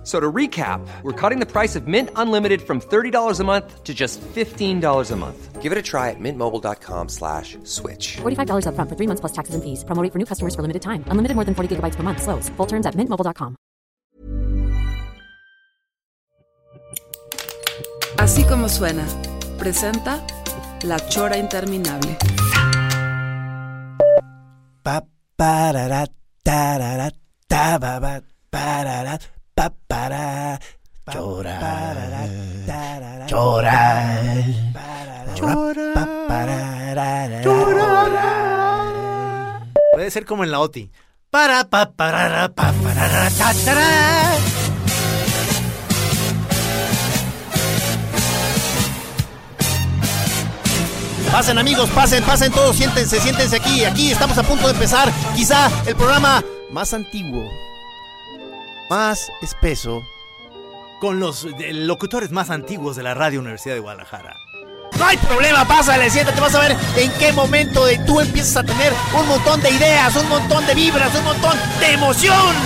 F- So to recap, we're cutting the price of Mint Unlimited from $30 a month to just $15 a month. Give it a try at mintmobile.com slash switch. $45 upfront for three months plus taxes and fees. Promo rate for new customers for limited time. Unlimited more than 40 gigabytes per month. Slows. Full terms at mintmobile.com. Así como suena, presenta La Chora Interminable. Pa parara tarara ta ba ba parara pa para llorar llorar llorar Puede ser como en la OTI. Para pa parara pa parara ta tarara. Pasen amigos, pasen, pasen todos, siéntense, siéntense aquí. Aquí estamos a punto de empezar quizá el programa más antiguo, más espeso, con los eh, locutores más antiguos de la Radio Universidad de Guadalajara. No hay problema, pásale, siéntate, vas a ver en qué momento de tú empiezas a tener un montón de ideas, un montón de vibras, un montón de emoción.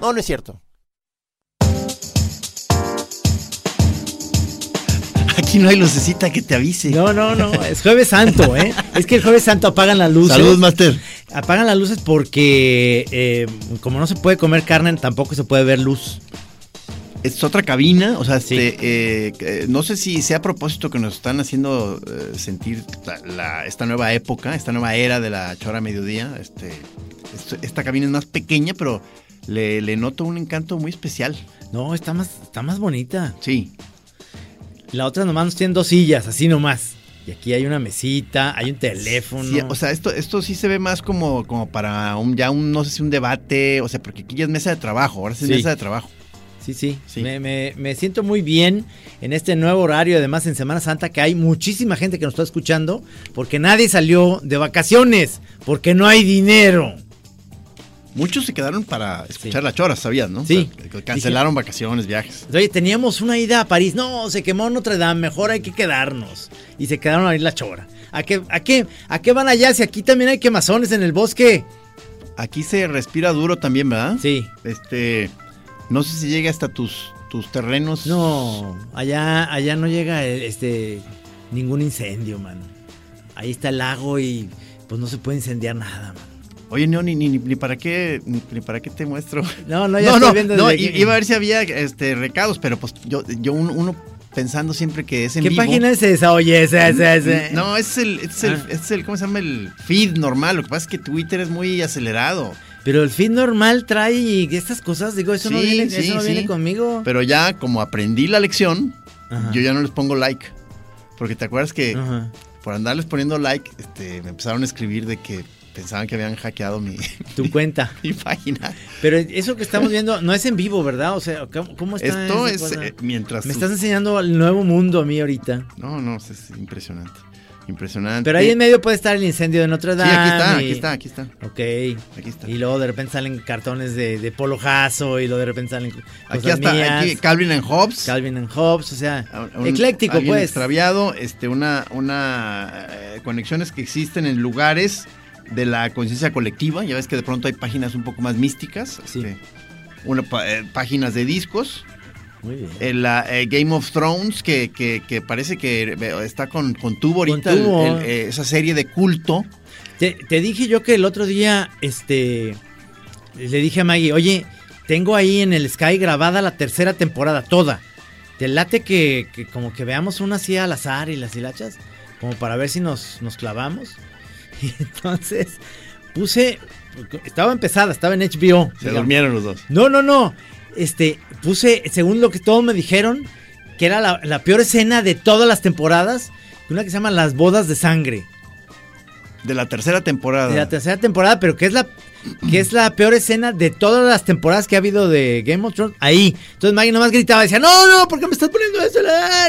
No, no es cierto. Aquí no hay lucecita que te avise. No, no, no, es jueves santo, ¿eh? Es que el jueves santo apagan las luces. Saludos, Master. Apagan las luces porque eh, como no se puede comer carne, tampoco se puede ver luz. Es otra cabina, o sea, Sí. este, eh, eh, no sé si sea a propósito que nos están haciendo sentir la- la- esta nueva época, esta nueva era de la chora mediodía. Este, esto- esta cabina es más pequeña, pero le, le noto un encanto muy especial. No, está más, está más bonita. Sí, La otra nomás nos tienen dos sillas, así nomás. Y aquí hay una mesita, hay un teléfono. Sí, o sea, esto, esto sí se ve más como, como para un, ya un, no sé si un debate, o sea, porque aquí ya es mesa de trabajo, ahora sí es mesa de trabajo. Sí, sí. Sí. Me, me- me siento muy bien en este nuevo horario, además en Semana Santa, que hay muchísima gente que nos está escuchando, porque nadie salió de vacaciones, porque no hay dinero. Muchos se quedaron para escuchar Sí. la chora, ¿sabías, no? Sí. O sea, que cancelaron vacaciones, viajes. Oye, teníamos una ida a París. No, se quemó Notre Dame, mejor hay que quedarnos. Y se quedaron a ir la chora. ¿A qué, a, qué, ¿A qué van allá? Si aquí también hay quemazones en el bosque. Aquí se respira duro también, ¿verdad? Sí. Este, no sé si llega hasta tus, tus terrenos. No, allá, allá no llega eh, este ningún incendio, mano. Ahí está el lago y pues no se puede incendiar nada, mano. Oye, no, ni, ni, ni, ni para qué, ni, ni para qué te muestro. No, no, ya no, estoy no, viendo no, aquí. iba a ver si había este recados, pero pues yo, yo uno, uno pensando siempre que es en ¿Qué vivo. página es esa? Oye, esa, esa, esa. No, es el, es el, Ah. es el, ¿cómo se llama? El feed normal. Lo que pasa es que Twitter es muy acelerado. Pero el feed normal trae estas cosas, digo, eso no viene, sí, eso no sí. viene conmigo. Pero ya como aprendí la lección, Ajá. yo ya no les pongo like. Porque te acuerdas que Ajá. por andarles poniendo like, este, me empezaron a escribir de que pensaban que habían hackeado mi, Tu cuenta. mi página. Pero eso que estamos viendo no es en vivo, ¿verdad? O sea, ¿cómo, cómo está? Esto es eh, mientras... Me estás enseñando el nuevo mundo a mí ahorita. No, no, es, es impresionante. Impresionante. Pero ahí en medio puede estar el incendio de Notre Sí, Dame. aquí está, y- aquí está, aquí está. Ok. Aquí está. Y luego de repente salen cartones de, de Polo Jasso y luego de repente salen cosas Aquí está, mías. aquí Calvin and Hobbes. Calvin and Hobbes, o sea, Un- ecléctico pues. extraviado, este, una, una eh, conexiones que existen en lugares de la conciencia colectiva. Ya ves que de pronto hay páginas un poco más místicas. Sí. este, una, eh, páginas de discos. Muy bien. El, la, eh, Game of Thrones, que, que- que parece que eh, está con, con tubo ahorita, Con tubo. el- el, eh, esa serie de culto. Te, te dije yo que el otro día, este, le dije a Maggie, oye, tengo ahí en el Sky grabada la tercera temporada, toda. Te late que, que como que veamos una así al azar y las hilachas, como para ver si nos, nos clavamos. Y entonces puse, estaba empezada, estaba en HBO. Se digamos. durmieron los dos. No, no, no. Este, puse, según lo que todos me dijeron, que era la, la peor escena de todas las temporadas, una que se llama Las bodas de sangre. De la tercera temporada. De la tercera temporada, pero que es la. Que es la peor escena de todas las temporadas que ha habido de Game of Thrones. Ahí. Entonces Maggie nomás gritaba, decía, no, no, ¿por qué me estás poniendo eso?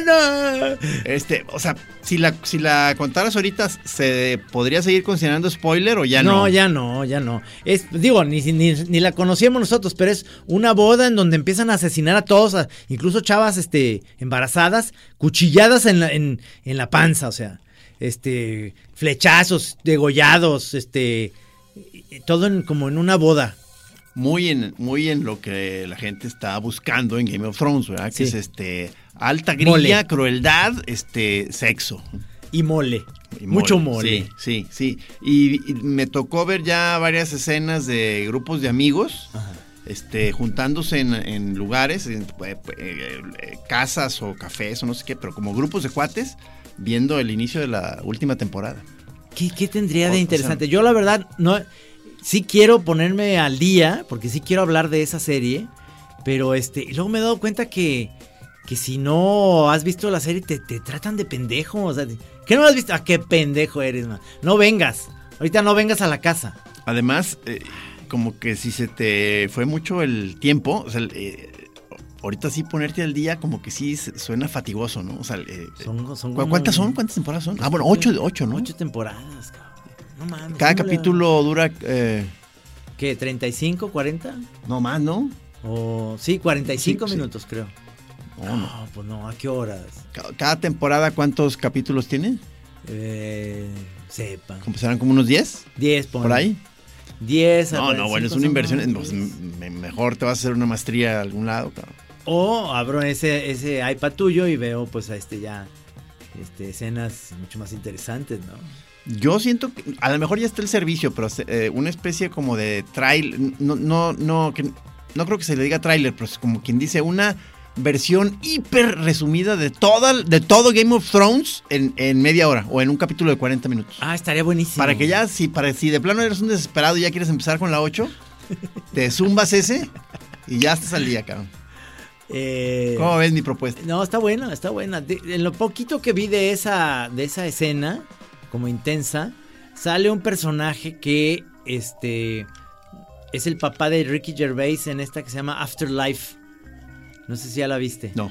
No. Este, o sea, si la, si la contaras ahorita, ¿se podría seguir considerando spoiler o ya no? No, ya no, ya no. Es, digo, ni, ni, ni la conocíamos nosotros, pero es una boda en donde empiezan a asesinar a todos, a- incluso chavas este, embarazadas, cuchilladas en la, en, en la panza, o sea, este, flechazos, degollados, este, todo en, como en una boda. Muy en, muy en lo que la gente está buscando en Game of Thrones, ¿verdad? Que es este alta grilla, Mole. crueldad, este sexo. Y mole. Y Mucho mole. Sí, sí, sí. Y, y me tocó ver ya varias escenas de grupos de amigos. Este, juntándose en, en lugares, en eh, eh, eh, casas o cafés o no sé qué, pero como grupos de cuates, viendo el inicio de la última temporada. ¿Qué, qué tendría O- o de sea- interesante? Yo la verdad no sí quiero ponerme al día porque sí quiero hablar de esa serie, pero este luego me he dado cuenta que que si no has visto la serie te, te tratan de pendejo, o sea, ¿qué no has visto? Ah, qué pendejo eres, man. No vengas. Ahorita no vengas a la casa. Además, eh, como que si se te fue mucho el tiempo, o sea, eh, ahorita sí ponerte al día como que sí suena fatigoso, ¿no? O sea, eh, Son, son ¿cu- como- ¿cuántas son? ¿Cuántas temporadas son? Ah, bueno, ocho, ocho, ¿no? Ocho temporadas, cabrón. No mames. Cada ¿cómo le- capítulo dura, eh, ¿Qué? ¿35, 40? no más, ¿no? O sí, 45 Sí, sí. minutos, creo. No, pues no, ¿a qué horas? Ca- Cada temporada, ¿cuántos capítulos tiene? Eh, sepa. Como serán como unos 10 10 por ahí. 10 No, no, bueno, es una inversión. pues, mejor te vas a hacer una maestría a algún lado, cabrón. O abro ese, ese iPad tuyo y veo pues a este ya este, escenas mucho más interesantes, ¿no? Yo siento que a lo mejor ya está el servicio, pero eh, una especie como de trail, no, no, no, que, no creo que se le diga trailer, pero es como quien dice una versión hiper resumida de toda, de todo Game of Thrones en, en media hora o en un capítulo de 40 minutos. Ah, estaría buenísimo. Para que ya, si, para, si de plano eres un desesperado y ya quieres empezar con la 8, te zumbas ese y ya estás al día, cabrón. Eh, ¿Cómo ves mi propuesta? No, está buena, está buena. De- en lo poquito que vi de esa, de esa escena, como intensa, sale un personaje que este es el papá de Ricky Gervais en esta que se llama Afterlife. No sé si ya la viste. No.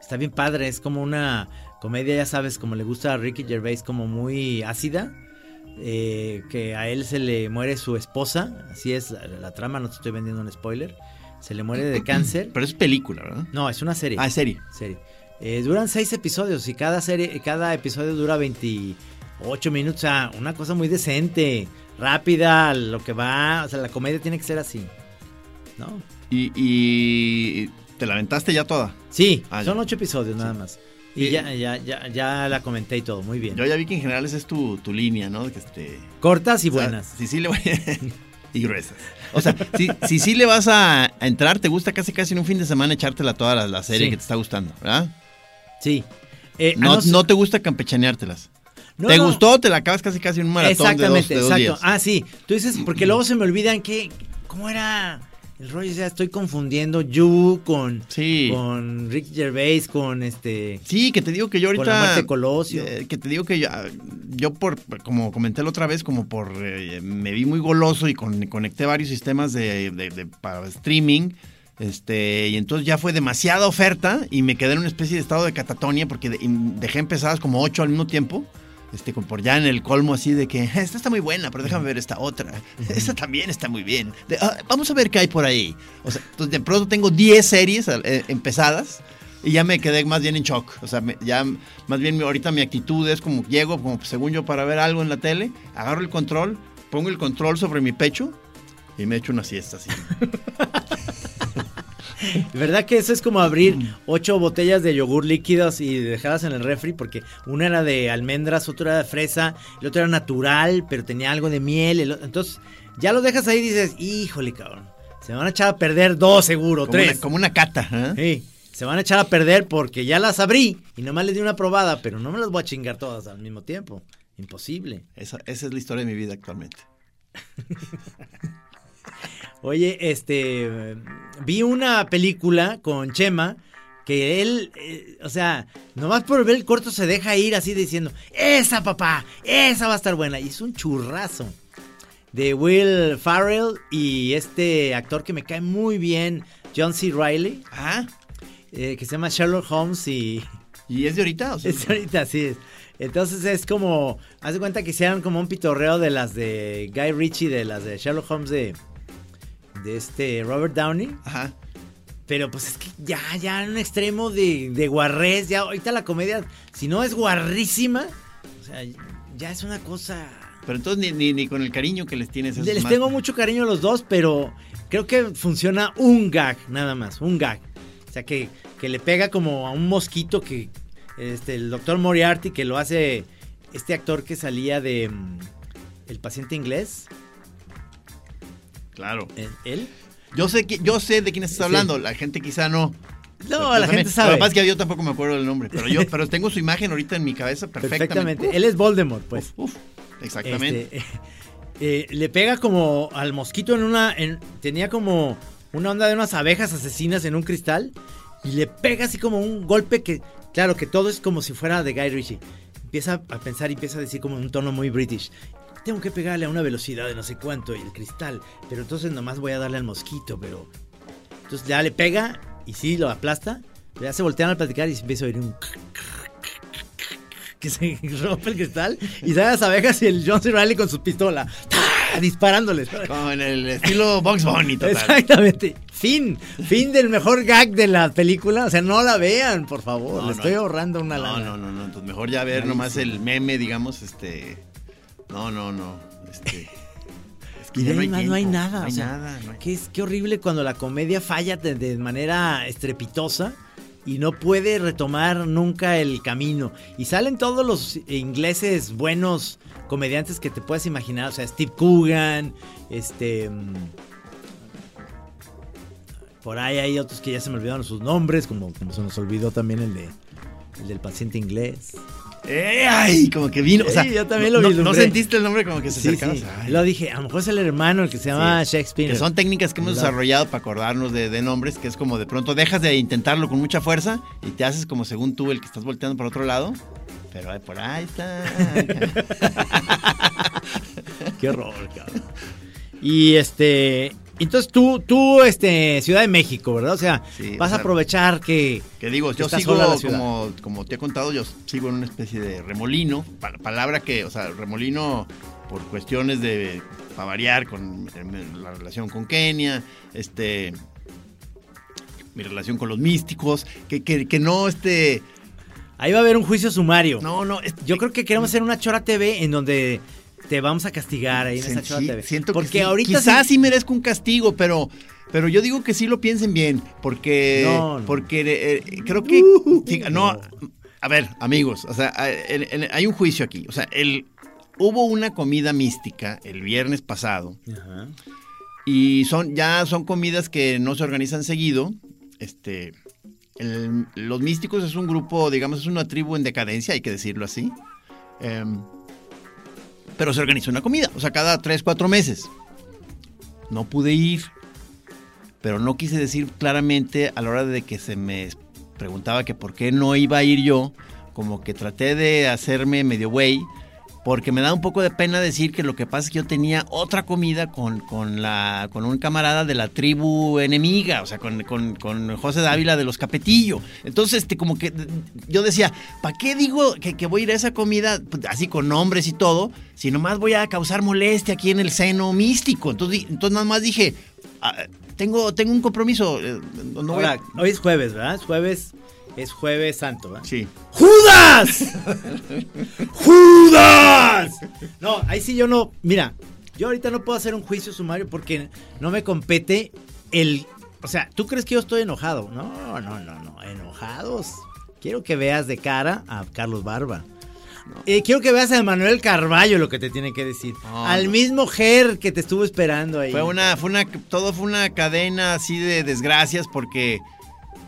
Está bien padre, es como una comedia, ya sabes, como le gusta a Ricky Gervais, como muy ácida. eh, que a él se le muere su esposa, así es la, la trama, no te estoy vendiendo un spoiler. Se le muere de cáncer. Pero es película, ¿verdad? No, es una serie. Ah, es serie. serie. Eh, duran seis episodios y cada serie, cada episodio dura 28 minutos. O sea, una cosa muy decente, rápida, lo que va. O sea, la comedia tiene que ser así. ¿No? Y, y te la aventaste ya toda. Sí, Ah, son ocho episodios nada más. Y ya, ya, ya, ya la comenté y todo, muy bien. Yo ya vi que en general esa es tu, tu línea, ¿no? Que este, Cortas y o sea, buenas. Sí, sí le voy y gruesas. O sea, si, si sí le vas a, a entrar, te gusta casi casi en un fin de semana echártela toda la, la serie Sí. que te está gustando, ¿verdad? Sí. Eh, a No, no te gusta campechaneártelas. No, ¿Te no. gustó? Te la acabas casi casi un maratón de dos, Exactamente, dos exacto. días. Ah, sí. Tú dices, porque luego se me olvidan que. ¿Cómo era el rollo? O sea, estoy confundiendo You con. Sí. Con Rick Gervais, con este. Sí, que te digo que yo ahorita. Con la muerte de Colosio. eh, que te digo que yo, yo por, como comenté la otra vez, como por. eh, me vi muy goloso y con- conecté varios sistemas de, de- de- para streaming. Este, y entonces ya fue demasiada oferta y me quedé en una especie de estado de catatonia porque de- dejé empezadas como ocho al mismo tiempo. Este, por ya en el colmo así de que esta está muy buena, pero déjame ver esta otra. Esta también está muy bien. De- ah, vamos a ver qué hay por ahí. O sea, entonces de pronto tengo 10 series eh, empezadas y ya me quedé más bien en shock. O sea, me- ya más bien mi- ahorita mi actitud es como llego, como según yo, para ver algo en la tele, agarro el control, pongo el control sobre mi pecho y me echo una siesta así. ¿Verdad que eso es como abrir ocho botellas de yogur líquidos y dejarlas en el refri? Porque una era de almendras, otra era de fresa, el otro era natural, pero tenía algo de miel. el entonces, ya lo dejas ahí y dices, híjole, cabrón. Se van a echar a perder dos seguro, Como tres. una, como una cata. ¿eh? Sí, se van a echar a perder porque ya las abrí y nomás les di una probada, pero no me las voy a chingar todas al mismo tiempo. Imposible. Esa, esa es la historia de mi vida actualmente. Oye, este, vi una película con Chema que él, eh, o sea, nomás por ver el corto se deja ir así diciendo, esa papá, esa va a estar buena. Y es un churrazo. de Will Farrell y este actor que me cae muy bien, John C. Riley, Ah, eh, que se llama Sherlock Holmes y ¿y es de ahorita? O sea, es ahorita así es. Entonces es como, haz de cuenta que hicieron como un pitorreo de las de Guy Ritchie, de las de Sherlock Holmes de, de este Robert Downey. Ajá. Pero pues es que ya, ya en un extremo de, de guarrés, ya ahorita la comedia, si no es guarrísima, o sea, ya es una cosa... Pero entonces ni, ni, ni con el cariño que les tienes. es Les más- tengo mucho cariño a los dos, pero creo que funciona un gag, nada más, un gag. O sea, que, que le pega como a un mosquito que este, el doctor Moriarty, que lo hace este actor que salía de mm, El paciente inglés, Claro. ¿eh, él. Yo sé, que, yo sé de quién estás Sí. hablando, la gente quizá no. No, Pero la también- gente sabe. Lo que pasa es que yo tampoco me acuerdo del nombre, pero yo pero tengo su imagen ahorita en mi cabeza perfectamente. Perfectamente. Él es Voldemort, pues. Uf, uf, exactamente. Este, eh, le pega como al mosquito en una. en- tenía como una onda de unas abejas asesinas en un cristal. Y le pega así como un golpe que. Claro, que todo es como si fuera de Guy Ritchie. Empieza a pensar y empieza a decir como en un tono muy british. Tengo que pegarle a una velocidad de no sé cuánto y el cristal. Pero entonces nomás voy a darle al mosquito, pero. Entonces ya le pega y sí lo aplasta. Pero ya se voltean al platicar y se empieza a oír un que se rompe el cristal y salen las abejas y el John C. Reilly con su pistola disparándoles. Como en el estilo Box Bunny, total. Exactamente. Fin. Fin del mejor gag de la película. O sea, no la vean, por favor. No, Le no. estoy ahorrando una No, lana. no, no, no. Entonces mejor ya ver nomás el meme, digamos, este. No, no, no. Este. Es que Y de ahí más no hay nada. No hay o sea, nada. no hay- que es, qué horrible cuando la comedia falla de, de manera estrepitosa y no puede retomar nunca el camino. Y salen todos los ingleses buenos comediantes que te puedas imaginar. O sea, Steve Coogan, este... mm, Por ahí hay otros que ya se me olvidaron sus nombres, como, como se nos olvidó también el de el del paciente inglés. ¡Eh! ¡Ay! Como que vino. o sea, Sí, yo también lo no, vislumbré. ¿No sentiste el nombre como que se Sí, acercaba? sí. Ay. Lo dije, a lo mejor es el hermano el que se llama. Shakespeare. Que son técnicas que hemos desarrollado para acordarnos de, de nombres, que es como de pronto dejas de intentarlo con mucha fuerza y te haces como según tú el que estás volteando para otro lado. Pero ay, por ahí está. Qué horror, cabrón. Y este. Entonces tú, tú, este, Ciudad de México, ¿verdad? O sea, Sí, vas o sea, a aprovechar que. Que digo, yo sigo, como, como te he contado, yo sigo en una especie de remolino, pa- palabra que, o sea, remolino por cuestiones de, para variar, con la relación con Kenia, este, mi relación con los místicos, que, que, que no, este, Ahí va a haber un juicio sumario. no, no, este, Yo creo que queremos hacer una Chora TV en donde te vamos a castigar ahí en esa Sí, TV. siento Porque que sí. ahorita quizás sí- sí merezco un castigo, pero pero yo digo que sí lo piensen bien, porque No, no. porque eh, creo que Uh, fíjate, no, a ver, amigos, o sea, hay un juicio aquí, o sea, el hubo una comida mística el viernes pasado Ajá. y son ya son comidas que no se organizan seguido, este el- los místicos es un grupo, digamos, es una tribu en decadencia, hay que decirlo así. Em, pero se organiza una comida, o sea, cada tres, cuatro meses. No pude ir, pero no quise decir claramente a la hora de que se me preguntaba que por qué no iba a ir yo, como que traté de hacerme medio güey, porque me da un poco de pena decir que lo que pasa es que yo tenía otra comida con, con, la, con un camarada de la tribu enemiga, o sea, con, con, José Dávila de los Capetillo. Entonces, este, como que yo decía, ¿para qué digo que, que voy a ir a esa comida pues, así con nombres y todo, si nomás voy a causar molestia aquí en el seno místico? Entonces, entonces nada más dije, "Ah, tengo, tengo un compromiso. eh, no a-". Hoy es jueves, ¿verdad? Es jueves, es jueves santo, ¿verdad? Sí. ¡Judas! ¡Judas! No, ahí sí yo no. Mira, yo ahorita no puedo hacer un juicio sumario porque no me compete el. O sea, ¿tú crees que yo estoy enojado? No, no, no, no. Enojados. Quiero que veas de cara a Carlos Barba. Eh, quiero que veas a Manuel Carballo lo que te tiene que decir. No, Al no. mismo Ger que te estuvo esperando ahí. Fue una, fue una, todo fue una cadena así de desgracias porque,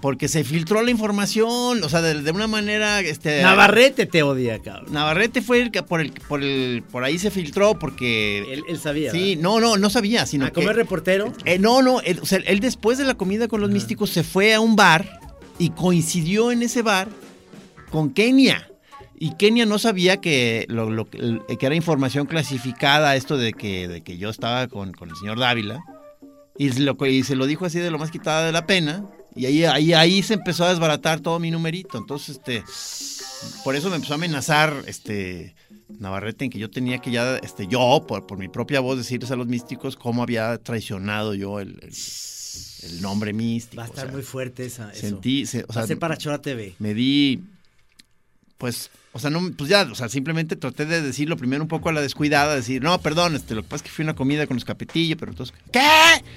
porque se filtró la información, o sea, de, de una manera, este, Navarrete te odia, cabrón. Navarrete fue el que por el, por el, por ahí se filtró porque, Él, él sabía. sí, no, no, no sabía, sino ¿A comer que, reportero? eh, no, no, él, o sea, él después de la comida con los místicos se fue a un bar y coincidió en ese bar con Kenia. Y Kenia no sabía que, lo, que era información clasificada esto de que, de que yo estaba con, con el señor Dávila. Y se, lo, y se lo dijo así de lo más quitada de la pena. Y ahí, ahí, ahí se empezó a desbaratar todo mi numerito. Entonces, este, por eso me empezó a amenazar este, Navarrete en que yo tenía que ya, este, yo, por, por mi propia voz, decirles a los místicos cómo había traicionado yo el, el- el nombre místico. Va a estar o sea, muy fuerte esa. eso. Sentí, se- o Va sea, a ser para Chora TV. me di, pues, o sea, no, pues ya, o sea, simplemente traté de decirlo primero un poco a la descuidada, decir, no, perdón, este, lo que pasa es que fui a una comida con los capetillos, pero entonces, ¿qué?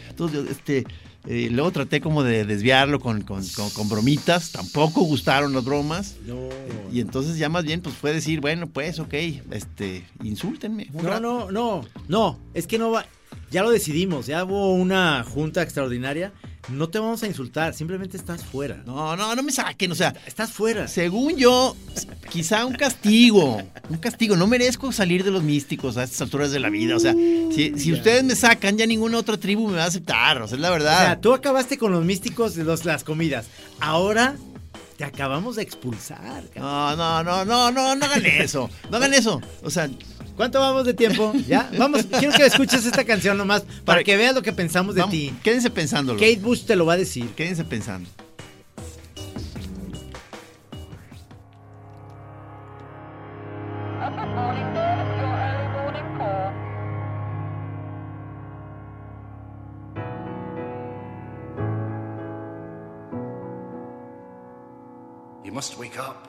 Entonces, este, eh, luego traté como de desviarlo con, con, con- con bromitas, tampoco gustaron las bromas, No. y entonces ya más bien, pues fue decir, bueno, pues, ok, este, insúltenme. No, rato. no, no, no, es que no va. Ya lo decidimos, ya hubo una junta extraordinaria. No te vamos a insultar, simplemente estás fuera. No, no, no me saquen, o sea, Estás fuera. Según yo, quizá un castigo. Un castigo. No merezco salir de los místicos a estas alturas de la vida. O sea, si, si ustedes me sacan, ya ninguna otra tribu me va a aceptar. O sea, es la O verdad. sea, tú acabaste con los místicos de los, las comidas. Ahora te acabamos de expulsar. cabrón. No, no, no, no, no, no hagan eso. No hagan eso. O sea, ¿Cuánto vamos de tiempo? ¿Ya? Vamos, quiero que escuches esta canción nomás para Para- que veas lo que pensamos de vamos, ti. quédense pensándolo. Kate Bush te lo va a decir. Quédense pensando. You must wake up.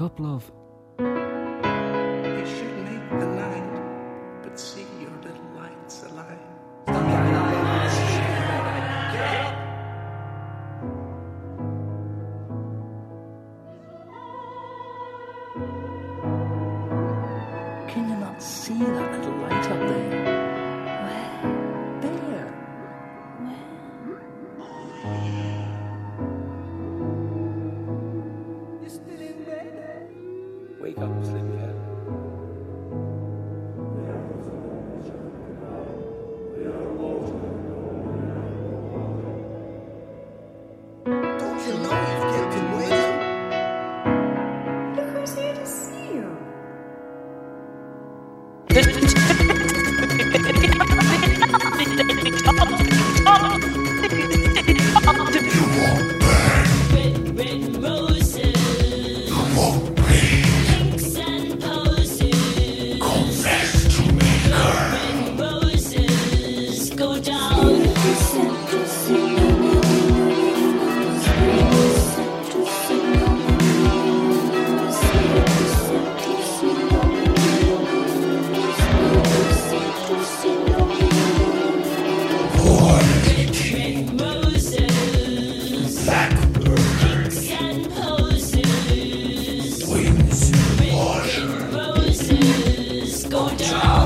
Wake up, go down.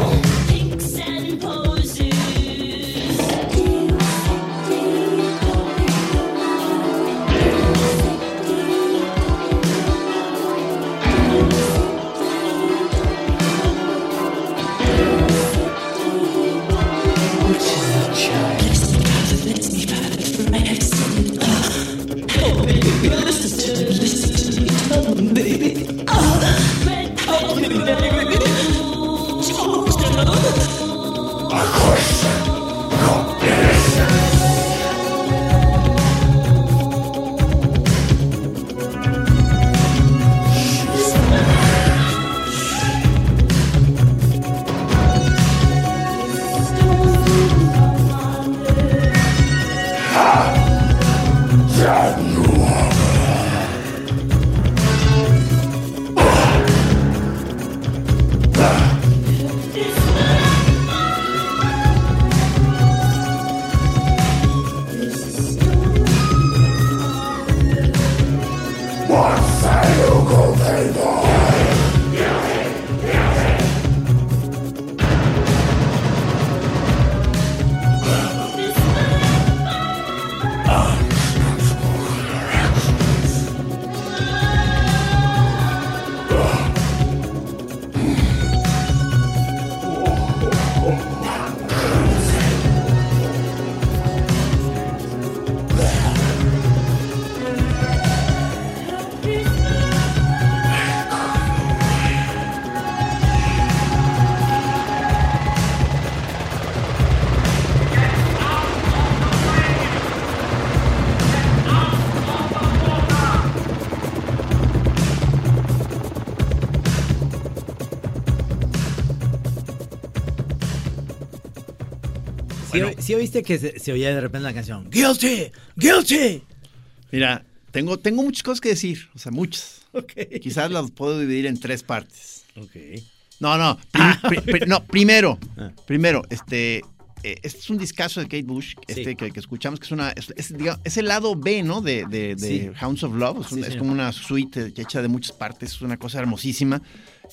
¿Sí, Bueno. sí oíste que se, se oía de repente la canción? Guilty, guilty. Mira, tengo, tengo muchas cosas que decir, o sea, muchas. Ok. Quizás las puedo dividir en tres partes. Ok. No, no, prim- pri- pri- no, primero, Ah. primero, este, eh, este es un discazo de Kate Bush, este Sí. que, que escuchamos, que es una, es, es, digamos, es el lado B, ¿no? De, de, de Sí. Hounds of Love, es, un- Sí, es como una suite hecha de muchas partes, es una cosa hermosísima.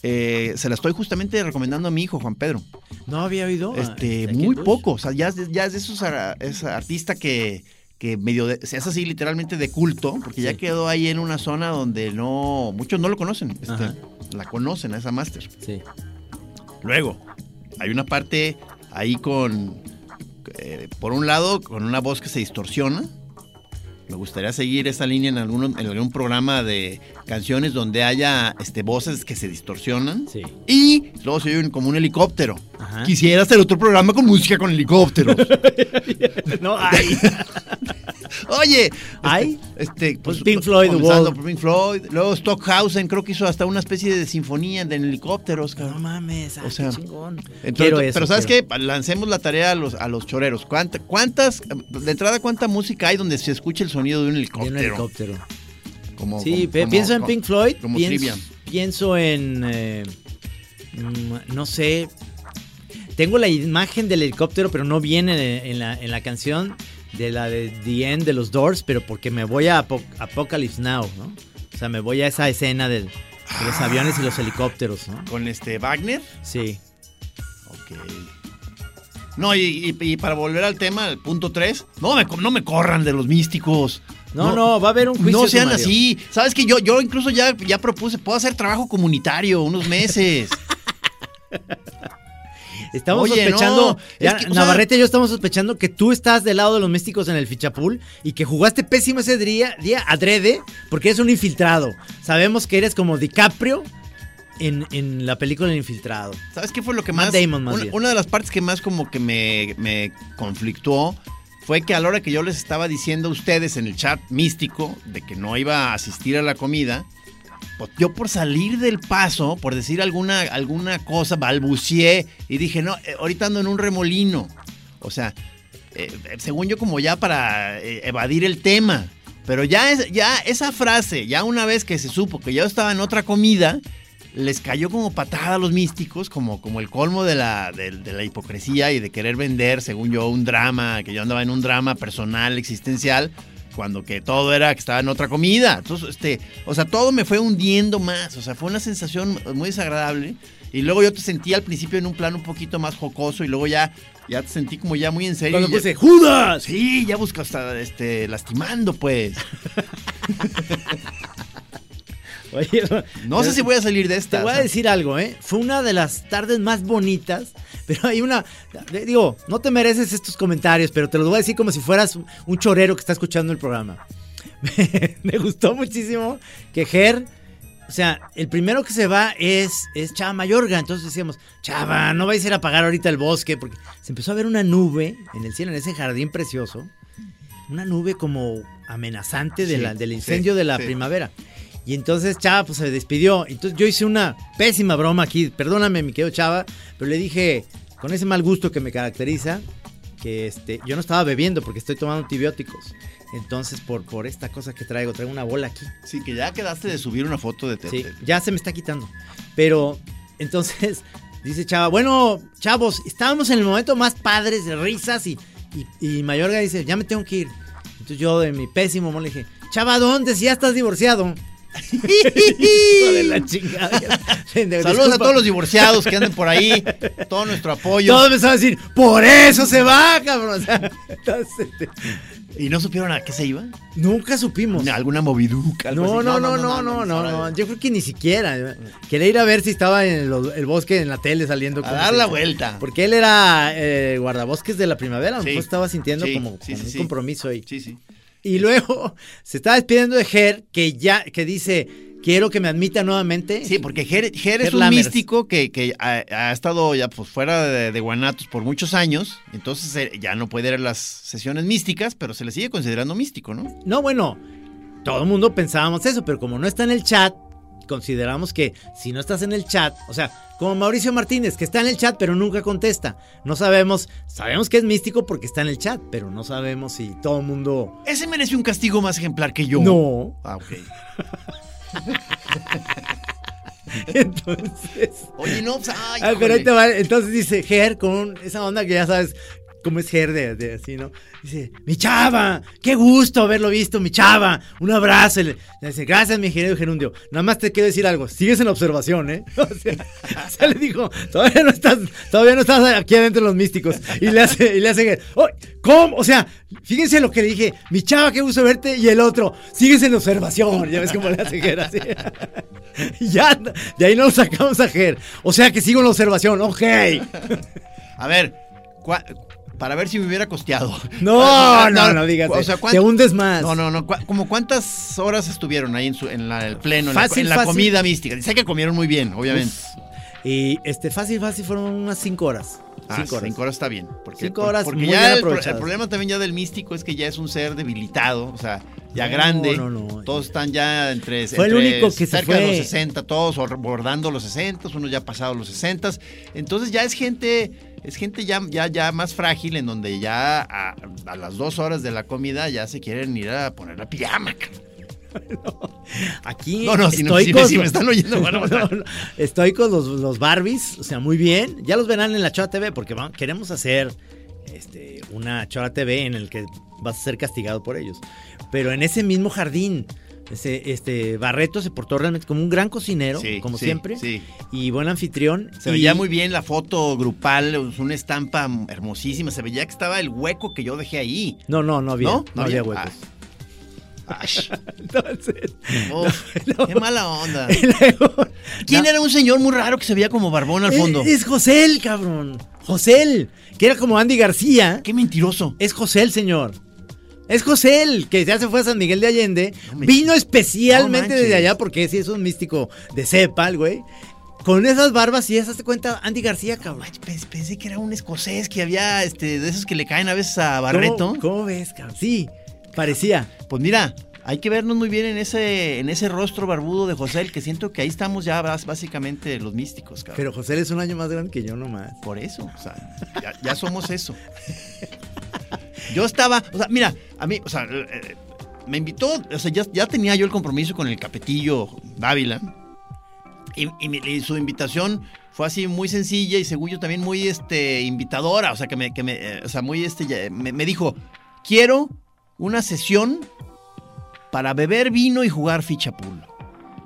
Eh, se la estoy justamente recomendando a mi hijo, Juan Pedro. No había oído. a- Este, muy poco, o sea, ya ya es de esos ar- es artista que, que medio, de- se hace así literalmente de culto, porque ya quedó ahí en una zona donde no, muchos no lo conocen, este, la conocen a esa máster. Sí. Luego, hay una parte ahí con, eh, por un lado, con una voz que se distorsiona. Me gustaría seguir esa línea en algún, en algún programa de canciones donde haya este, voces que se distorsionan. Sí. Y luego se oye un- como un helicóptero. Ajá. Quisiera hacer otro programa con música con helicópteros. No hay. Oye, este, ¿Hay? Este, Pues Pink Floyd, por Pink Floyd. Luego Stockhausen creo que hizo hasta una especie de sinfonía de helicópteros. No mames, ah, O sea, chingón. Entonces, Quiero eso, pero ¿sabes quiero. qué? Lancemos la tarea a los, a los choreros. ¿Cuánta- ¿Cuántas, de entrada, cuánta música hay donde se escuche el sonido de un De helicóptero? un helicóptero. Como, Sí, como- pienso en Pink Floyd. Como pienso, trivia. pienso en. eh, mm, no sé. Tengo la imagen del helicóptero, pero no viene en la, en la canción de la de The End de los Doors, pero porque me voy a Apo- Apocalypse Now, ¿no? O sea, me voy a esa escena del- de los aviones y los helicópteros, ¿no? Con este Wagner. Sí. Ok. No, y, y- y para volver al tema, el punto 3, no me, no me corran de los místicos. No, no, va a haber un juicio No sean sumario. así. Sabes que yo, yo incluso ya, ya propuse, puedo hacer trabajo comunitario unos meses. Estamos Oye, sospechando, no, ya, es que, o sea- Navarrete y yo estamos sospechando que tú estás del lado de los místicos en el fichapool y que jugaste pésimo ese día, día adrede porque eres un infiltrado. Sabemos que eres como DiCaprio en, en la película El Infiltrado. ¿Sabes qué fue lo que Matt más? Damon, más una, de las partes que más como que me, me conflictuó fue que a la hora que yo les estaba diciendo a ustedes en el chat místico de que no iba a asistir a la comida, yo por salir del paso, por decir alguna, alguna cosa, balbucié y dije, no, eh, ahorita ando en un remolino. O sea, eh, según yo como ya para eh, evadir el tema. Pero ya, es, ya esa frase, ya una vez que se supo que yo estaba en otra comida, les cayó como patada a los místicos, como, como el colmo de la, de la hipocresía y de querer vender, según yo, un drama, que yo andaba en un drama personal, existencial, cuando que todo era que estaba en otra comida. Entonces, este, o sea, todo me fue hundiendo más, o sea, fue una sensación muy desagradable. Y luego yo te sentí al principio en un plano un poquito más jocoso y luego ya, ya te sentí como ya muy en serio. Cuando ya- puse ¡Judas! Sí, ya busca hasta este, lastimando, pues. Oye, No sé si voy a salir de Te esta. voy o a decir algo, ¿eh? Fue una de las tardes más bonitas, pero hay una... Digo, no te mereces estos comentarios, pero te los voy a decir como si fueras un- chorero que está escuchando el programa. Me, me gustó muchísimo que Ger... O sea, el primero que se va es, es Chava Mayorga. Entonces decíamos, Chava, no vais a ir a pagar ahorita el bosque. Porque se empezó a ver una nube en el cielo, en ese jardín precioso. Una nube como amenazante de Sí, la- del sí, incendio de la sí. primavera. Y entonces Chava pues se despidió. Entonces yo hice una pésima broma aquí. Perdóname, mi querido Chava. Pero le dije, con ese mal gusto que me caracteriza, que este, yo no estaba bebiendo porque estoy tomando antibióticos. Entonces, por, por esta cosa que traigo, traigo una bola aquí. Sí, que ya quedaste de subir una foto de Sí, Tete. ya se me está quitando. Pero, entonces, dice Chava, bueno, chavos, estábamos en el momento más padres de risas y, y, y Mayorga dice, ya me tengo que ir. Entonces yo de mi pésimo humor le dije, Chava, ¿dónde? Si ya estás divorciado. Hijo de la chingada. Saludos a todos los divorciados que anden por ahí. Todo nuestro apoyo. Todos empezaron a decir, por eso se va, cabrón. O sea, entonces, este, ¿Y no supieron a qué se iba? nunca supimos. ¿Alguna moviduca? algo No, no, no, no, no, no, no, Yo creo que ni siquiera. Quería ir a ver si estaba en el, el bosque en la tele saliendo. A dar la vuelta. Porque él era eh, guardabosques de la primavera. A lo Sí. mejor estaba sintiendo Sí, como, sí, como un compromiso ahí. Sí, sí. Y luego se está despidiendo de Ger, que ya, que dice, quiero que me admita nuevamente. Sí, porque Jer es Ger un Lammers. místico que, que ha, ha estado ya pues fuera de, de Guanatos por muchos años. Entonces eh, ya no puede ir a las sesiones místicas, pero se le sigue considerando místico, ¿no? No, bueno, todo el mundo pensábamos eso, pero como no está en el chat, consideramos que si no estás en el chat, o sea, Como Mauricio Martínez, que está en el chat, pero nunca contesta. No sabemos, sabemos que es místico porque está en el chat, pero no sabemos si todo el mundo. Ese merece un castigo más ejemplar que yo. No. Ah, ok. Entonces. Oye, no, pues, ay, Ah, pero ahí híjole. te va. Entonces dice Ger con esa onda que ya sabes cómo es Ger de, así, ¿no? Dice, mi chava, qué gusto haberlo visto, mi chava. Un abrazo. Le- dice, gracias, mi querido Gerundio. Nada más te quiero decir algo. Sigues en observación, ¿eh? O sea, le dijo, todavía no estás, todavía no estás aquí adentro de los místicos. Y le hace, y le hace "Oh, ¿cómo? O sea, fíjense lo que le dije, mi chava, qué gusto verte. Y el otro, sigues en observación. Ya ves cómo le hace Ger así. Ya, de ahí no lo sacamos a Ger. O sea que sigo en observación, ok. A ver, cua- para ver si me hubiera costeado. No, Ah, no, no digas O eso. sea, ¿cuán- Te hundes más. No, no, no. cua- ¿Como cuántas horas estuvieron ahí en, su, en la- el pleno, en la- Fácil, en la, fácil. comida mística? Sé que comieron muy bien, obviamente. Y este, fácil, fácil, fueron unas 5 horas. Ah, 5 horas. cinco horas está bien. Porque, Cinco horas porque muy ya bien el, el problema también ya del místico es que ya es un ser debilitado, o sea, ya No, grande. no, no. Todos están ya entre, Fue el único que se cerca de los 60, todos bordando los 60, unos ya pasados los 60. Entonces ya es gente, es gente ya, ya, ya más frágil en donde ya a, a las dos horas de la comida ya se quieren ir a poner la pijama. Aquí No, no, si no- si me- estoicos- si me están oyendo, a No, no, no. Estoicos los, los Barbies, o sea, muy bien. Ya los verán en la Chora TV porque queremos hacer este, una Chora TV en el que vas a ser castigado por ellos. Pero en ese mismo jardín, ese, este Barreto se portó realmente como un gran cocinero, Sí, como sí, siempre, sí. y buen anfitrión. Se y- veía muy bien la foto grupal, una estampa hermosísima. Se veía que estaba el hueco que yo dejé ahí. No, no, no había, ¿No? no, ¿No había había? huecos. Ash. Entonces, Uf, qué mala onda. luego- ¿Quién No. era un señor muy raro que se veía como barbón al fondo? Es, es José, cabrón. José, que era como Andy García. Qué mentiroso. Es José, señor. Es José, el que ya se fue a San Miguel de Allende. No me- Vino especialmente No desde allá porque sí es un místico de cepa, el güey. Con esas barbas y esas te cuenta Andy García, cabrón. Pens- Pensé que era un escocés que había este, de esos que le caen a veces a Barreto. ¿Cómo, cómo ves, cabrón? Sí, parecía. Pues mira, hay que vernos muy bien en ese, en ese rostro barbudo de José, el que siento que ahí estamos ya básicamente los místicos, cabrón. Pero José es un año más grande que yo nomás. Por eso, o sea, ya, ya somos eso. Yo estaba, o sea, mira, a mí, o sea, eh, me invitó, o sea, ya, ya tenía yo el compromiso con el Capetillo Dávila. Y, y mi- y su invitación fue así muy sencilla y según yo también muy este, invitadora. O sea, que me, que me, eh, o sea, muy este, me dijo, quiero una sesión para beber vino y jugar ficha pool.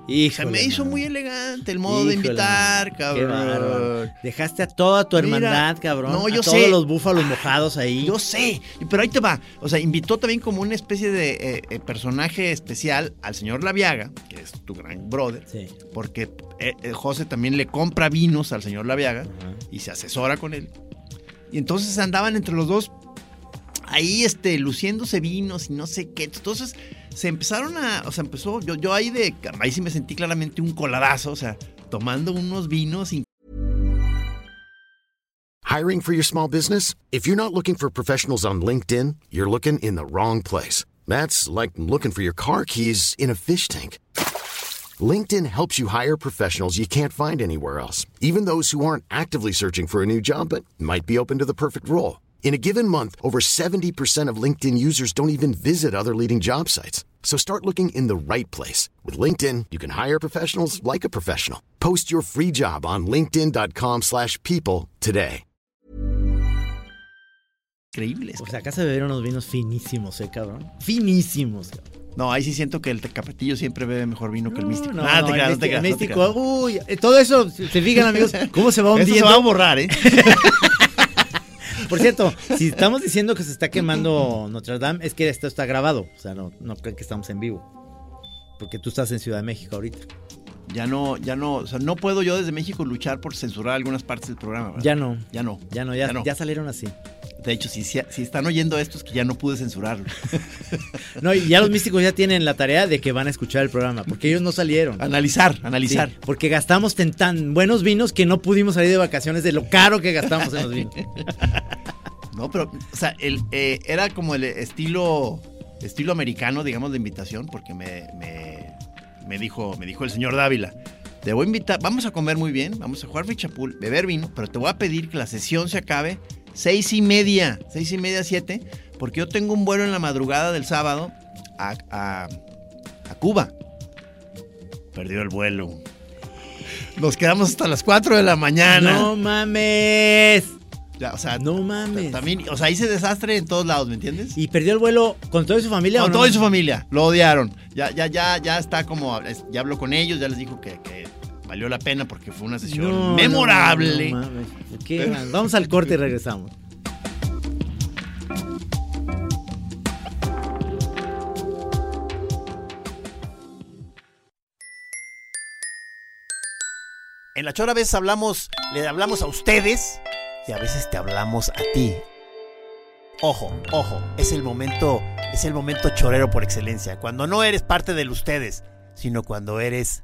Se Híjole, me hizo muy elegante el modo de invitar, cabrón. Dejaste a toda tu Mira, hermandad, cabrón. no, a yo todos sé. los búfalos mojados ahí. Yo sé, pero ahí te va. O sea, invitó también como una especie de eh, eh, personaje especial al señor Laviaga, que es tu gran brother, Sí. porque eh, José también le compra vinos al señor Laviaga y se asesora con él. Y entonces andaban entre los dos ahí este, luciéndose vinos y no sé qué. Entonces se empezaron a, o sea, empezó, yo, yo ahí de, ahí sí me sentí claramente un coladazo, o sea, tomando unos vinos Hiring for your small business? If you're not looking for professionals on LinkedIn, you're looking in the wrong place. That's like looking for your car keys in a fish tank. LinkedIn helps you hire professionals you can't find anywhere else, even those who aren't actively searching for a new job but might be open to the perfect role. In a given month, over 70% of LinkedIn users don't even visit other leading job sites. So start looking in the right place. With LinkedIn, you can hire professionals like a professional. Post your free job on linkedin.com/people slash people today. increíbles. Pues acá se bebieron unos vinos finísimos, eh, cabrón. Finísimos, cabrón. No, ahí sí siento que el capetillo siempre bebe mejor vino que el místico. No, Ah, no, te creas, el no te creas, no te místico, creas. uy, todo eso, se se fijan amigos, cómo se va Eso hundiendo. se va a borrar, ¿eh? Por cierto, si estamos diciendo que se está quemando Notre Dame, es que esto está grabado. O sea, no, no creen que estamos en vivo. Porque tú estás en Ciudad de México ahorita. Ya no, ya no, o sea, no puedo yo desde México luchar por censurar algunas partes del programa. ¿verdad? Ya no. Ya no. Ya no, ya, ya salieron así. De hecho, si, si, si están oyendo esto es que ya no pude censurarlo. No, y ya los místicos ya tienen la tarea de que van a escuchar el programa, porque ellos no salieron. Analizar, analizar. Sí, porque gastamos en tan buenos vinos que no pudimos salir de vacaciones de lo caro que gastamos en los vinos. No, pero, o sea, el, eh, era como el estilo, estilo americano, digamos, de invitación, porque me, me, me dijo, me dijo el señor Dávila. te voy a invitar, vamos a comer muy bien, vamos a jugar fichapul, beber vino, pero te voy a pedir que la sesión se acabe seis y media, seis y media, siete, porque yo tengo un vuelo en la madrugada del sábado a, a- a Cuba. Perdió el vuelo. Nos quedamos hasta las 4 de la mañana. No mames. Ya, o sea, No mames. también, o sea, hice desastre en todos lados, ¿me entiendes? ¿Y perdió el vuelo con toda su familia Con no? toda su familia, lo odiaron. Ya, ya, ya, ya está como, ya habló con ellos, ya les dijo que, que valió la pena porque fue una sesión No, memorable. no, no mames. ¿Qué? Vamos al corte y regresamos. En la chora a veces hablamos, le hablamos a ustedes y a veces te hablamos a ti. Ojo, ojo, es el momento, es el momento chorero por excelencia. Cuando no eres parte del ustedes, sino cuando eres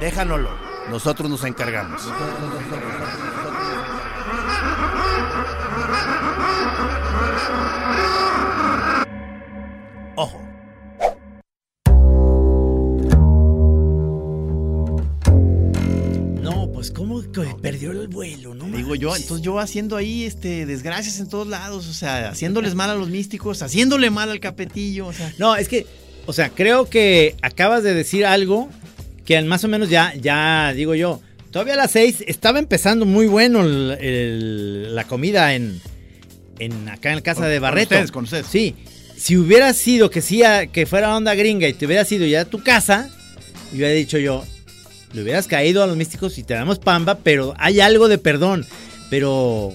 Déjanoslo, nosotros nos encargamos. Ojo. No, pues ¿cómo que perdió el vuelo? No Digo yo, entonces yo haciendo ahí este desgracias en todos lados, o sea, haciéndoles mal a los místicos, haciéndole mal al capetillo, o sea, No, es que, o sea, creo que acabas de decir algo que más o menos ya, ya digo yo. Todavía a las seis estaba empezando muy bueno el- el- la comida en, en acá en la casa Con- de con Barreto. ustedes, con ustedes. Sí. Si hubiera sido que sí, que fuera onda gringa y te hubiera sido ya a tu casa, hubiera dicho yo, le hubieras caído a los místicos y te damos pamba, pero hay algo de perdón. Pero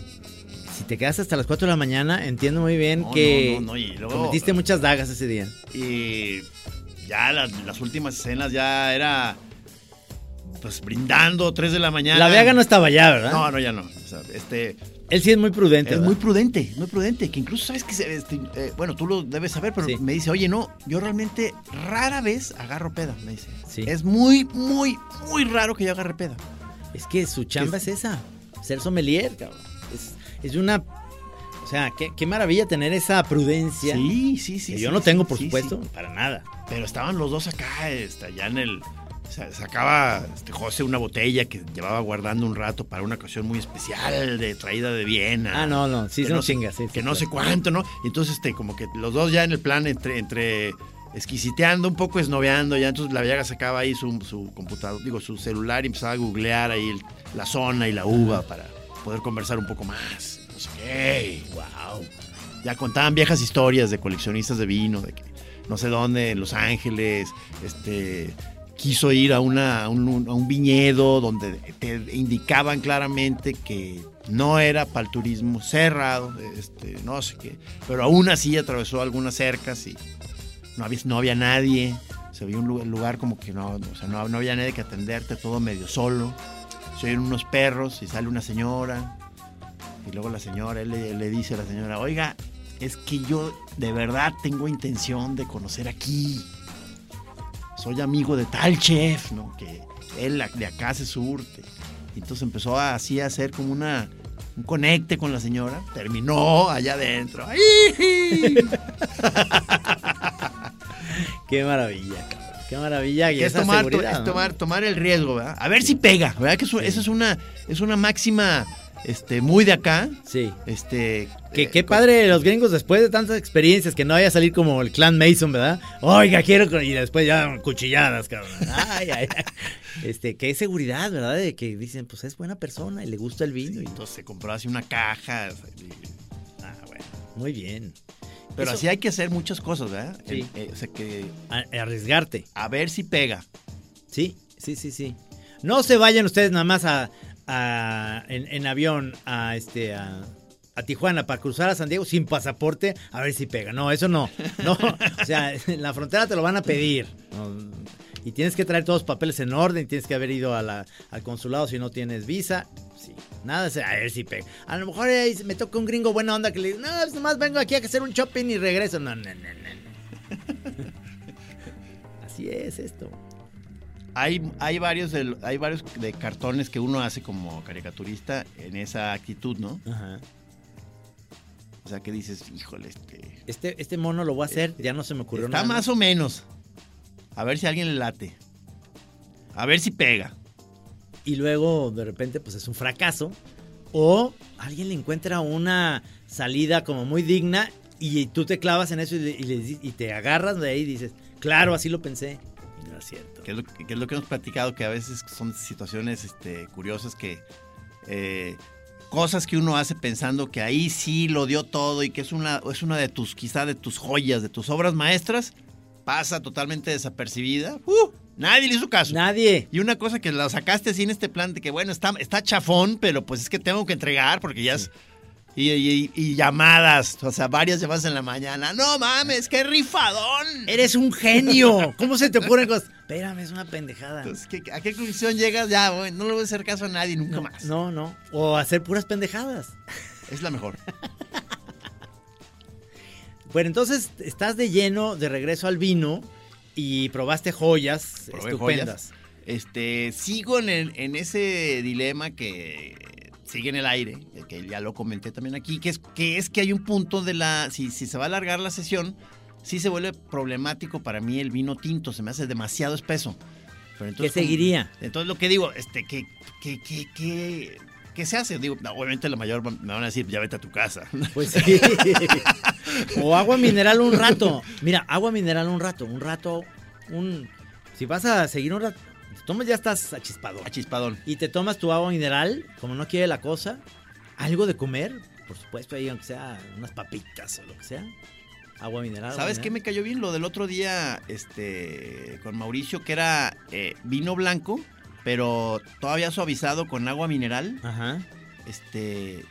si te quedas hasta las 4 de la mañana, entiendo muy bien No, que no, no, no, y luego- cometiste muchas dagas ese día. y ya las, las últimas escenas ya era pues brindando 3 de la mañana. La Viaga no estaba allá, ¿verdad? No, no, ya no. O sea, este Él sí es muy prudente. es ¿verdad? muy prudente, muy prudente, que incluso sabes que se- este, eh, bueno, tú lo debes saber, pero Sí. me dice, "Oye, no, yo realmente rara vez agarro peda", me dice. Sí. Es muy muy muy raro que yo agarre peda. Es que su chamba es esa, ser sommelier, cabrón. Es, es una... O sea, qué, qué maravilla tener esa prudencia. Sí, sí, sí. que sí, yo no tengo, por supuesto, para nada. Pero estaban los dos acá, este, allá en el. sa- Sacaba este, José una botella que llevaba guardando un rato para una ocasión muy especial, de traída de Viena. Ah, no, no, sí, son no chingas, sí, Que sí, no sé cuánto, ¿no? Y entonces, este, como que los dos ya en el plan entre, entre exquisiteando, un poco esnoveando, ya entonces la Viaga sacaba ahí su, su computador, digo, su celular y empezaba a googlear ahí el- la zona y la uva para poder conversar un poco más. No sé qué, wow. Ya contaban viejas historias de coleccionistas de vino, de que no sé dónde, Los Ángeles, este quiso ir a, una, a, un, a un viñedo donde te indicaban claramente que no era para el turismo cerrado, este, no sé qué, pero aún así atravesó algunas cercas y no había, no había nadie, se veía un lugar, lugar como que no, o sea, no, no había nadie que atenderte, todo medio solo, se oyen unos perros y sale una señora, y luego la señora, él le, le dice a la señora, oiga, es que yo de verdad tengo intención de conocer aquí. Soy amigo de tal chef, ¿no? Que él de acá se surte. Y entonces empezó a, así a hacer como una, un conecte con la señora. Terminó allá adentro. Qué maravilla, cabrón. Qué maravilla. Y es esa tomar, seguridad, es ¿no? tomar, tomar el riesgo, ¿verdad? A ver si pega, ¿verdad? Que eso, eso es una, es una máxima este, muy de acá. Sí. Este, Que eh, qué padre los gringos después de tantas experiencias que no vaya a salir como el clan Mason, ¿verdad? Oiga, quiero y después ya cuchilladas, cabrón. Ay, ay, ay. Este, qué seguridad, ¿verdad? De que dicen, pues es buena persona y le gusta el vino. y- Entonces se compró así una caja. Ah, bueno, muy bien. Pero Eso- así hay que hacer muchas cosas, ¿verdad? Sí. Eh, eh, o sea que A- arriesgarte. a ver si pega. Sí, sí, sí, sí. No se vayan ustedes nada más a, a- en, en avión a este a, a Tijuana para cruzar a San Diego sin pasaporte a ver si pega. No, eso no. No, o sea, en la frontera te lo van a pedir. Y tienes que traer todos los papeles en orden, tienes que haber ido a al consulado si no tienes visa. Sí, nada, a ver si pega. A lo mejor me toca un gringo buena onda que le digo, no, pues nomás vengo aquí a hacer un shopping y regreso. No, no, no. no. Así es esto. Hay, hay, varios de, hay varios de cartones que uno hace como caricaturista en esa actitud, ¿no? Ajá. O sea, que dices, híjole, este... Este, este mono lo voy a hacer, ya no se me ocurrió Está nada. más o menos. A ver si alguien le late. A ver si pega. y luego de repente pues es un fracaso o alguien le encuentra una salida como muy digna y tú te clavas en eso y, le- y le di- y te agarras de ahí y dices, claro, así lo pensé. No es cierto. Que es lo que, que es lo que hemos platicado, que a veces son situaciones este, curiosas que... eh, cosas que uno hace pensando que ahí sí lo dio todo y que es una, es una de tus, quizá de tus joyas, de tus obras maestras, pasa totalmente desapercibida. ¡Uh! Nadie le hizo caso. Nadie. Y una cosa que la sacaste así en este plan de que, bueno, está, está chafón, pero pues es que tengo que entregar porque ya es... Y, y- y llamadas, o sea, varias llamadas en la mañana. No mames, qué rifadón. Eres un genio. ¿Cómo se te ocurren cosas? Espérame, es una pendejada. Entonces, ¿qué- ¿a qué conclusión llegas? Ya, güey, no le voy a hacer caso a nadie nunca No, más. no, no. O hacer puras pendejadas. Es la mejor. Bueno, entonces estás de lleno de regreso al vino y probaste joyas Probé estupendas. joyas. Este, sigo en, el- en ese dilema que sigue en el aire, que ya lo comenté también aquí, que es que, es que hay un punto de la, si, si se va a alargar la sesión, sí se vuelve problemático para mí el vino tinto, se me hace demasiado espeso. Pero ¿Qué como- seguiría? entonces lo que digo, este, que, que, que, que, ¿qué se hace? Digo, obviamente la mayor me van a decir, ya vete a tu casa. Pues sí. o agua mineral un rato. Mira, agua mineral un rato. Un rato, un... Si vas a seguir un rato, tomas ya estás achispado. Chispadón. Y te tomas tu agua mineral, como no quiere la cosa. Algo de comer, por supuesto, ahí aunque sea unas papitas o lo que sea. Agua mineral. ¿Sabes qué me cayó bien? Lo del otro día, este, con Mauricio, que era eh, vino blanco, pero todavía suavizado con agua mineral. Ajá. Este,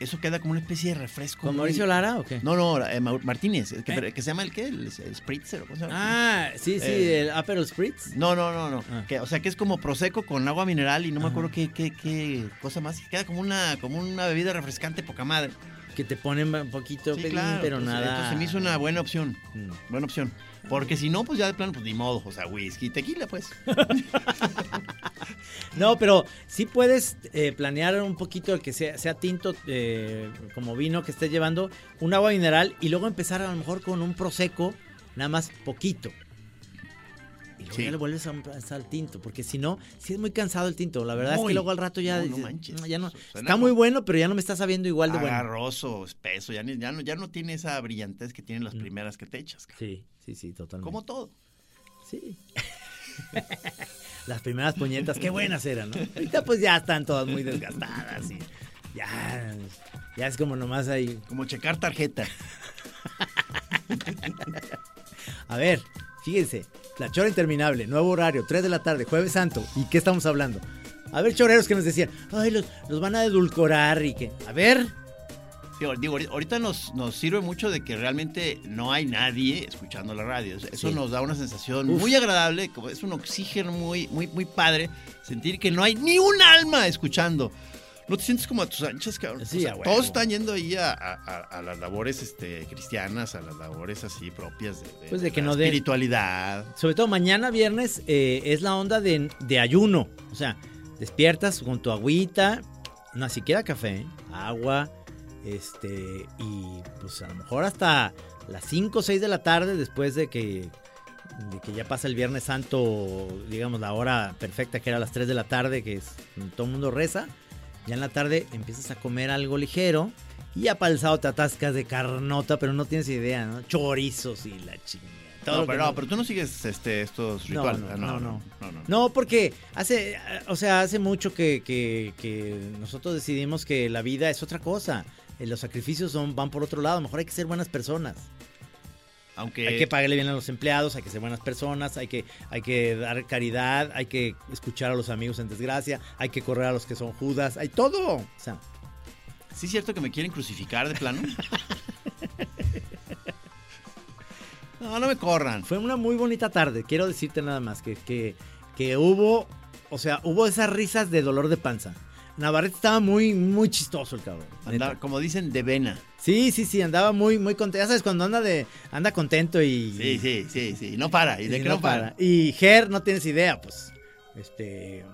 eso queda como una especie de refresco. ¿Con muy- Mauricio Lara o qué? No, no, eh, Martínez, que, ¿Eh? que se llama el qué, el, el Spritzer, ¿o ¿cómo se llama? Ah, sí, sí, Eh, el Aperol Spritz. No, no, no, no. Ah. Que, o sea, que es como prosecco con agua mineral y no me acuerdo qué, qué, qué cosa más. Queda como una, como una bebida refrescante poca madre. Que te ponen un poquito, Sí, pelín, claro, pero entonces- nada. Entonces se me hizo una buena opción. Mm. Buena opción. Porque si no, pues ya de plano, pues ni modo. O sea, whisky, tequila, pues. No, pero sí puedes eh, planear un poquito que sea, tinto eh, como vino que estés llevando, un agua mineral y luego empezar a lo mejor con un prosecco, nada más poquito. Y luego Sí. ya le vuelves a un al tinto, porque si no, sí es muy cansado el tinto. La verdad es que luego al rato ya No, no manches. "Mm, ya no, Suena está muy bueno, pero ya no me está sabiendo igual de bueno. Agarroso, espeso. Ya, ni- ya, no, ya no tiene esa brillantez que tienen las primeras que te echas. Sí, sí, sí, totalmente. Como todo. Sí. Las primeras puñetas, qué buenas eran, ¿no? Ahorita pues ya están todas muy desgastadas y ya, ya es como nomás ahí. Como checar tarjeta. A ver, fíjense, la chora interminable, nuevo horario, 3 de la tarde, jueves santo. ¿Y qué estamos hablando? A ver, choreros que nos decían, ay, los, los van a edulcorar y que, a ver, Digo, digo, ahori- ahorita nos, nos sirve mucho de que realmente no hay nadie escuchando la radio. Eso Sí. nos da una sensación Uf. muy agradable, como es un oxígeno muy, muy, muy padre, sentir que no hay ni un alma escuchando. No te sientes como a tus anchas, cabrón. Sí, O sea, todos están yendo ahí a, a- a- a las labores este, cristianas, a las labores así propias de, de Pues de que la no den- espiritualidad. sobre todo mañana viernes eh, es la onda de, de ayuno. O sea, despiertas con tu agüita, no siquiera café, agua, este, y pues a lo mejor hasta las 5 o 6 de la tarde después de que, de que ya pasa el Viernes Santo, digamos la hora perfecta que era las 3 de la tarde, que es todo el mundo reza, ya en la tarde empiezas a comer algo ligero. Y ya para el sábado te atascas de carnota, pero no tienes idea, ¿no? Chorizos y la chingada. No, pero, no- no, pero tú no sigues este, estos no, rituales. no, Ah, no, no. no, no. No, porque hace, o sea, hace mucho que, que- que nosotros decidimos que la vida es otra cosa. Eh, Los sacrificios son, van por otro lado. Mejor hay que ser buenas personas. Aunque Hay que pagarle bien a los empleados, hay que ser buenas personas, hay que, hay que dar caridad, hay que escuchar a los amigos en desgracia, hay que correr a los que son judas, hay todo. O sea, ¿Sí es cierto que me quieren crucificar de plano? No, no me corran. Fue una muy bonita tarde, quiero decirte nada más, que, que, que hubo, o sea, hubo esas risas de dolor de panza. Navarrete estaba muy, muy chistoso el cabrón. Andaba, como dicen, de vena. Sí, sí, sí, andaba muy, muy contento. Ya sabes, cuando anda de, anda contento y. Sí, sí, sí, sí. No para. Y de que no para. Y Ger, no tienes idea, pues. Este.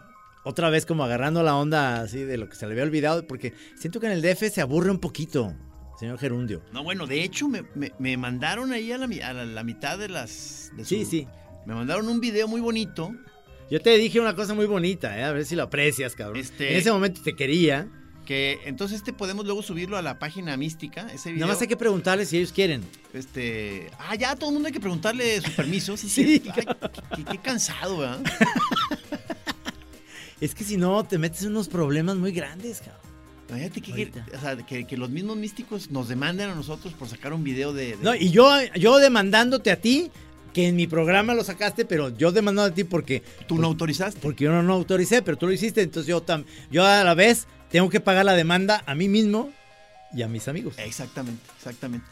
Otra vez como agarrando la onda así de lo que se le había olvidado, porque siento que en el DF se aburre un poquito, señor Gerundio. No, bueno, de hecho, me, me- me mandaron ahí a la, a la- la mitad de las. de Sí, sí. Me mandaron un video muy bonito. Yo te dije una cosa muy bonita, ¿eh? a ver si lo aprecias, cabrón. Este- En ese momento te quería. Que entonces este podemos luego subirlo a la página mística. Ese video. Nada más hay que preguntarles si ellos quieren. Este. Ah, ya todo el mundo hay que preguntarle su permiso. Sí, Sí. Ay, qué, qué cansado, ¿verdad? Es que si no, te metes en unos problemas muy grandes, cabrón. Imagínate que, o sea, que, que los mismos místicos nos demanden a nosotros por sacar un video de. de- No, y yo, yo demandándote a ti, que en mi programa lo sacaste, pero yo demandando a ti porque, Tú no autorizaste. porque yo no, no autoricé, pero tú lo hiciste, entonces yo, tam, yo a la vez tengo que pagar la demanda a mí mismo y a mis amigos. Exactamente, exactamente.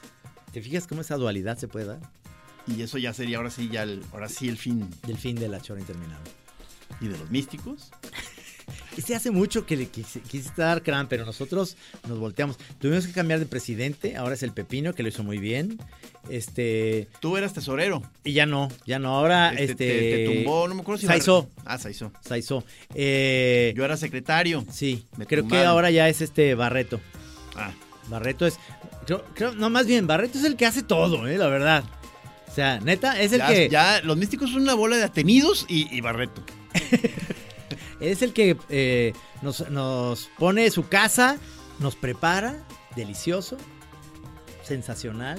¿Te fijas cómo esa dualidad se puede dar? Y eso ya sería ahora sí, ya el, ahora sí el fin. Del fin de la chora interminable. ¿Y de los místicos? Este hace mucho que le quise, quisiste dar crán, pero nosotros nos volteamos. Tuvimos que cambiar de presidente, ahora es el Pepino, que lo hizo muy bien. Este. Tú eras tesorero. Y ya no, ya no. Ahora, Este, este. te, te tumbó, no me acuerdo si Saizó. Ah, Saizó. Saizó. Eh, Yo era secretario. sí, me creo que ahora ya es este Barreto. Ah, Barreto es. Creo, creo- no, más bien, Barreto es el que hace todo, eh, la verdad. O sea, neta, es el ya, que. ya, los místicos son una bola de atenidos y, y Barreto. Es el que eh, nos, nos pone su casa, nos prepara, delicioso, sensacional.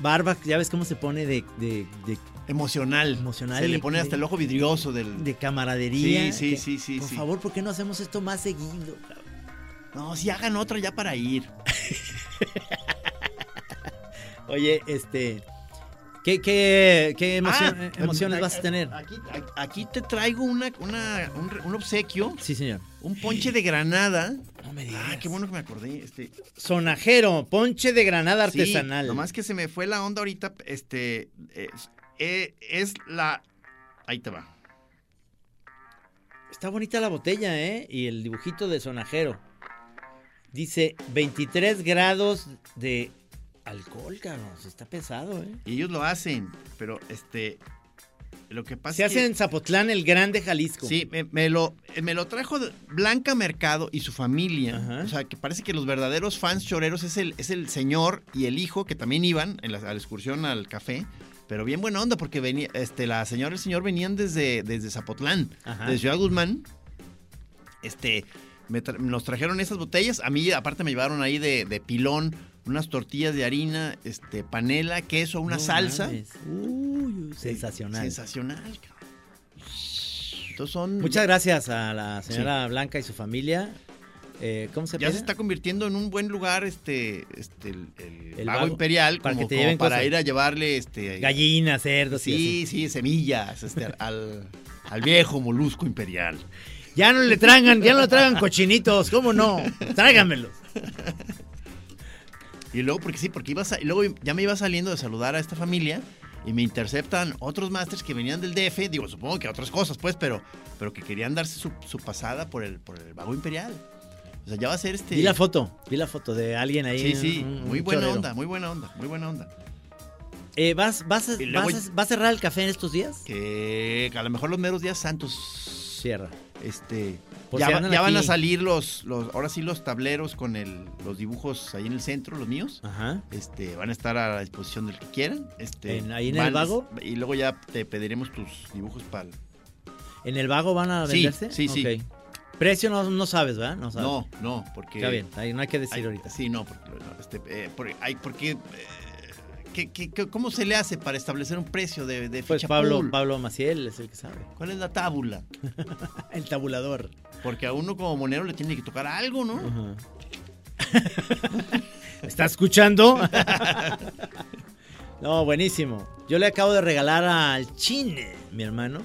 Barba, ya ves cómo se pone de, de, de- Emocional. Emocional Se le pone hasta el ojo vidrioso del. de camaradería. Sí, sí, que, sí, sí, Por sí. favor, ¿por qué no hacemos esto más seguido? No, si hagan otra ya para ir. Oye, este. ¿Qué, qué, qué emocion- Ah, eh, emociones a- vas a tener? Aquí, te traigo una, una- un, obsequio. Sí, señor. Un ponche de granada. No me digas. Ah, qué bueno que me acordé. Este, Sonajero, ponche de granada sí, artesanal. nomás que se me fue la onda ahorita. Este. Es, eh, es la. Ahí te va. Está bonita la botella, ¿eh? Y el dibujito de sonajero. Dice 23 grados de alcohol, cabrón. Está pesado, ¿eh? Y ellos lo hacen. Pero este. Lo que pasa Se hace que- en Zapotlán, el Grande Jalisco. Sí, me, me lo, me lo trajo Blanca Mercado y su familia. Ajá. O sea, que parece que los verdaderos fans choreros es el, es el señor y el hijo que también iban en la, a la excursión al café. Pero bien buena onda porque venía, este, la señora y el señor venían desde, desde Zapotlán, Ajá. desde Ciudad Guzmán. Este, me tra- nos trajeron esas botellas. A mí, aparte, me llevaron ahí de, de pilón unas tortillas de harina, este, panela, queso, una No salsa. mames. Uy, sensacional. Sensacional, cabrón. Entonces son. Muchas gracias a la señora Blanca y su familia. Eh, ¿Cómo se Ya se está convirtiendo en un buen lugar este, este el, el El Vago Vago, imperial para como, que te como para ir a llevarle este Gallinas, cerdos y sí sí semillas este, al, al viejo molusco imperial. Ya no le traigan, ya no le traigan cochinitos, ¿cómo no? Tráiganmelos. y luego porque sí porque iba sa- y luego ya me iba saliendo de saludar a esta familia y me interceptan otros masters que venían del DF digo supongo que otras cosas pues pero pero que querían darse su, su pasada por el por el Vago imperial o sea ya va a ser este Vi la foto, vi la foto de alguien ahí. sí sí un- un muy buena chorero. onda muy buena onda muy buena onda Eh, ¿vas, vas, a, luego- vas a- ¿Va a cerrar el café en estos días? que a lo mejor los meros días santos Cierra. Este, Pues ya, si van a salir los, los, ahora sí los tableros con el, los dibujos ahí en el centro, los míos. Ajá. Este, van a estar a la disposición del que quieran. Este, ¿En- ahí en van- el Vago? Y luego ya te pediremos tus dibujos para el... ¿En el vago van a venderse? sí, sí. Precio no, no sabes, ¿verdad? No sabes. No, no, porque... Está bien, ahí no hay que decir ahorita. Sí, no, porque, no, este, eh, porque, ay, porque, eh, ¿qué- qué- qué- cómo se le hace para establecer un precio de, de Pues ficha Pablo, pool? Pablo Maciel es el que sabe. ¿Cuál es la tábula? El tabulador. Porque a uno como monero le tiene que tocar algo, ¿no? Ajá. ¿Está escuchando? no, buenísimo. Yo le acabo de regalar al Chine, mi hermano,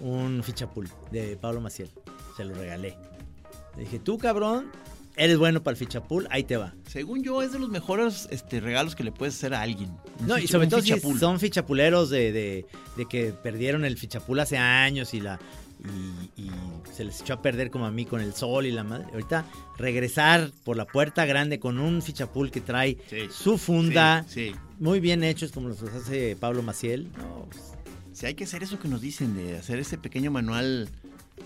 un fichapul de Pablo Maciel. Se lo regalé. Le dije, tú cabrón, eres bueno para el fichapul, ahí te va. Según yo, es de los mejores este, regalos que le puedes hacer a alguien. No, y sobre todo si son fichapuleros de, de, de que perdieron el fichapul hace años y la y, y se les echó a perder como a mí con el sol y la madre. Ahorita regresar por la puerta grande con un fichapul que trae Sí. su funda, Sí, sí. muy bien hechos como los hace Pablo Maciel. No, pues, Si hay que hacer eso que nos dicen, de hacer ese pequeño manual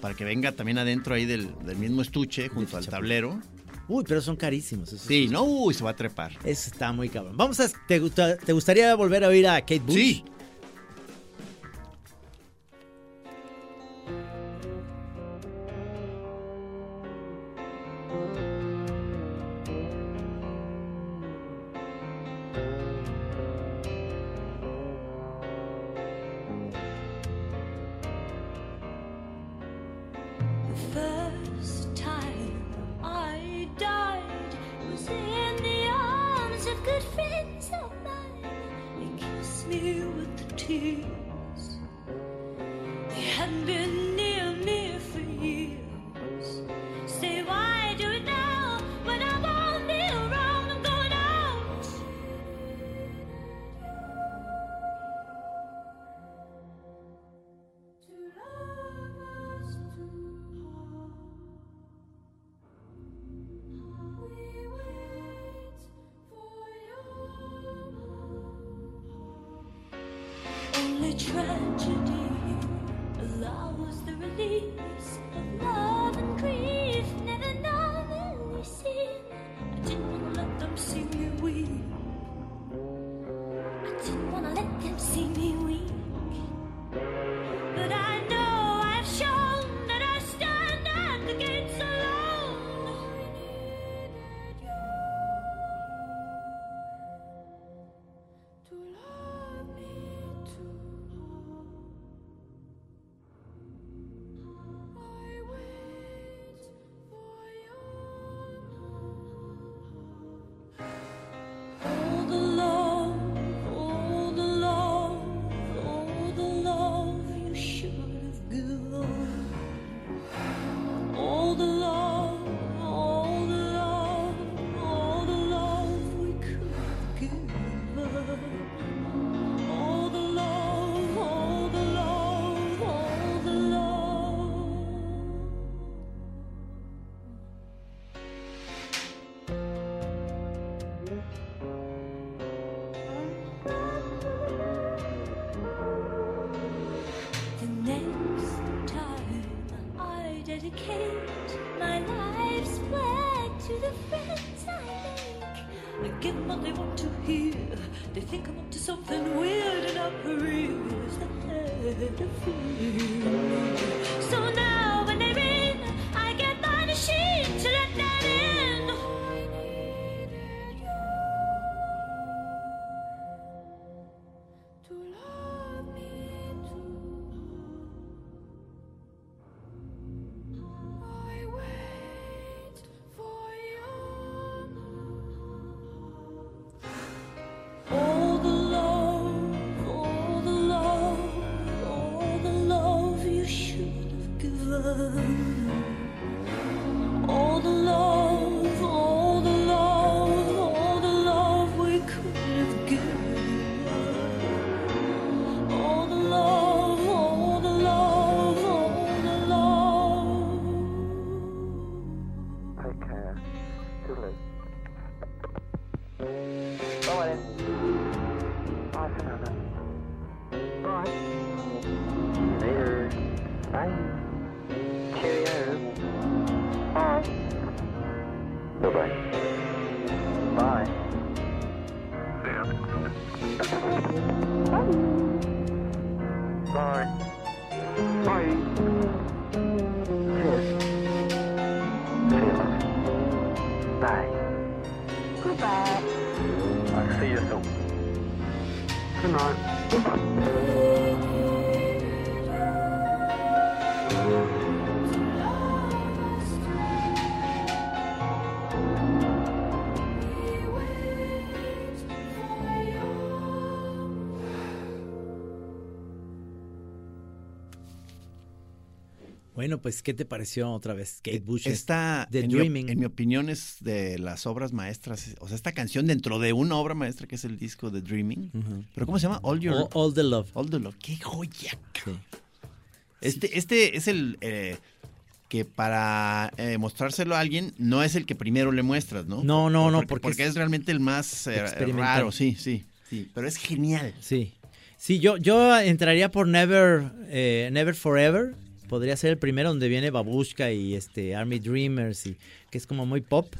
para que venga también adentro ahí del, del mismo estuche junto al tablero. Uy, pero son carísimos. esos Sí, no, uy, se va a trepar. Eso está muy cabrón. Vamos a. ¿te, gusta- ¿Te gustaría volver a oír a Kate Bush? Sí. Bueno, pues, ¿qué te pareció otra vez? Kate Bush. Esta, The en, mi, Dreaming. en mi opinión, es de las obras maestras. O sea, esta canción dentro de una obra maestra que es el disco de Dreaming. ¿Pero cómo se llama? All Your... All, All the Love. All the Love. ¡Qué joya! Sí. Este, este es el eh, que para eh, mostrárselo a alguien no es el que primero le muestras, ¿no? No, no, no, porque, porque porque es es, realmente el más eh, raro, sí, sí, sí. Pero es genial. Sí. Sí, yo, yo entraría por Never, eh, Never Forever. Podría ser el primero donde viene Babushka y este Army Dreamers, y, que es como muy pop.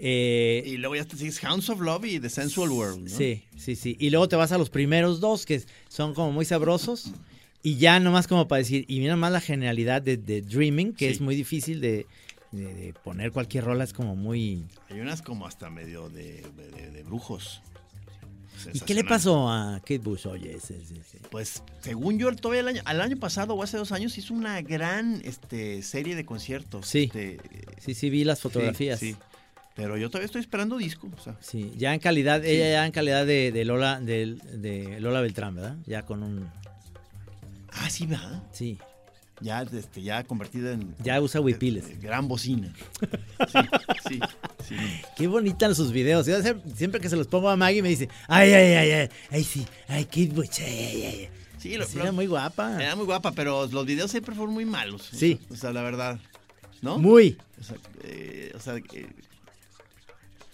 Eh, Y luego ya te sigues Hounds of Love y The Sensual World, ¿no? Sí, sí, sí. Y luego te vas a los primeros dos que son como muy sabrosos. Y ya nomás como para decir, y mira más la genialidad de, de Dreaming, que Sí. es muy difícil de, de- de poner cualquier rola, es como muy... Hay unas como hasta medio de, de- de brujos. ¿Y qué le pasó a Kate Bush? Oye, ese, ese, ese. Pues según yo, todavía el año, al año pasado o hace dos años hizo una gran este, serie de conciertos. Sí. Este, Sí, sí, vi las sí, fotografías. Sí, Sí, Pero yo todavía estoy esperando disco. O sea, ya en calidad, ella ya en calidad de, de Lola de, de Lola Beltrán, ¿verdad? Ya con un... ah, sí, ¿verdad? Sí, Ya, este, ya convertida en ya usa huipiles. eh, gran bocina. Sí, sí, sí. Qué bonitas sus videos. Yo siempre- que se los pongo a Maggie me dice, ay, ay, ay, ay, ay, sí, ay, Kate Bush, ay, ay, ay. Sí, lo- Sí, lo- era muy guapa. Era muy guapa, pero los videos siempre fueron muy malos. o Sí. sea, O sea, la verdad. ¿No? Muy. O sea, eh, o sea, eh,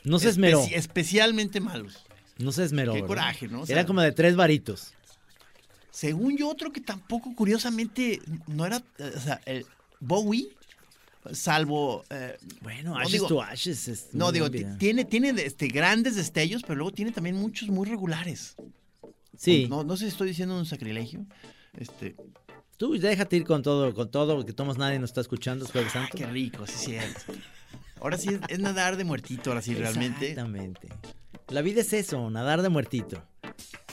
No se esmeró. especi- especialmente malos. No se esmeró. Qué ¿verdad? coraje, ¿no? O Era como de tres varitos. Según yo, otro que tampoco, curiosamente, no era. eh, O sea, el Bowie, salvo. eh, Bueno, no Ashes digo- to Ashes. es No, digo, tiene, tiene este, grandes destellos, pero luego tiene también muchos muy regulares. Sí. No, no sé si estoy diciendo un sacrilegio. Este, Tú déjate ir con todo, con todo, porque tomas nadie nos está escuchando, es Jueves ah, qué rico, sí, cierto. Ahora sí es, es nadar de muertito, ahora sí, realmente. Exactamente. La vida es eso, nadar de muertito.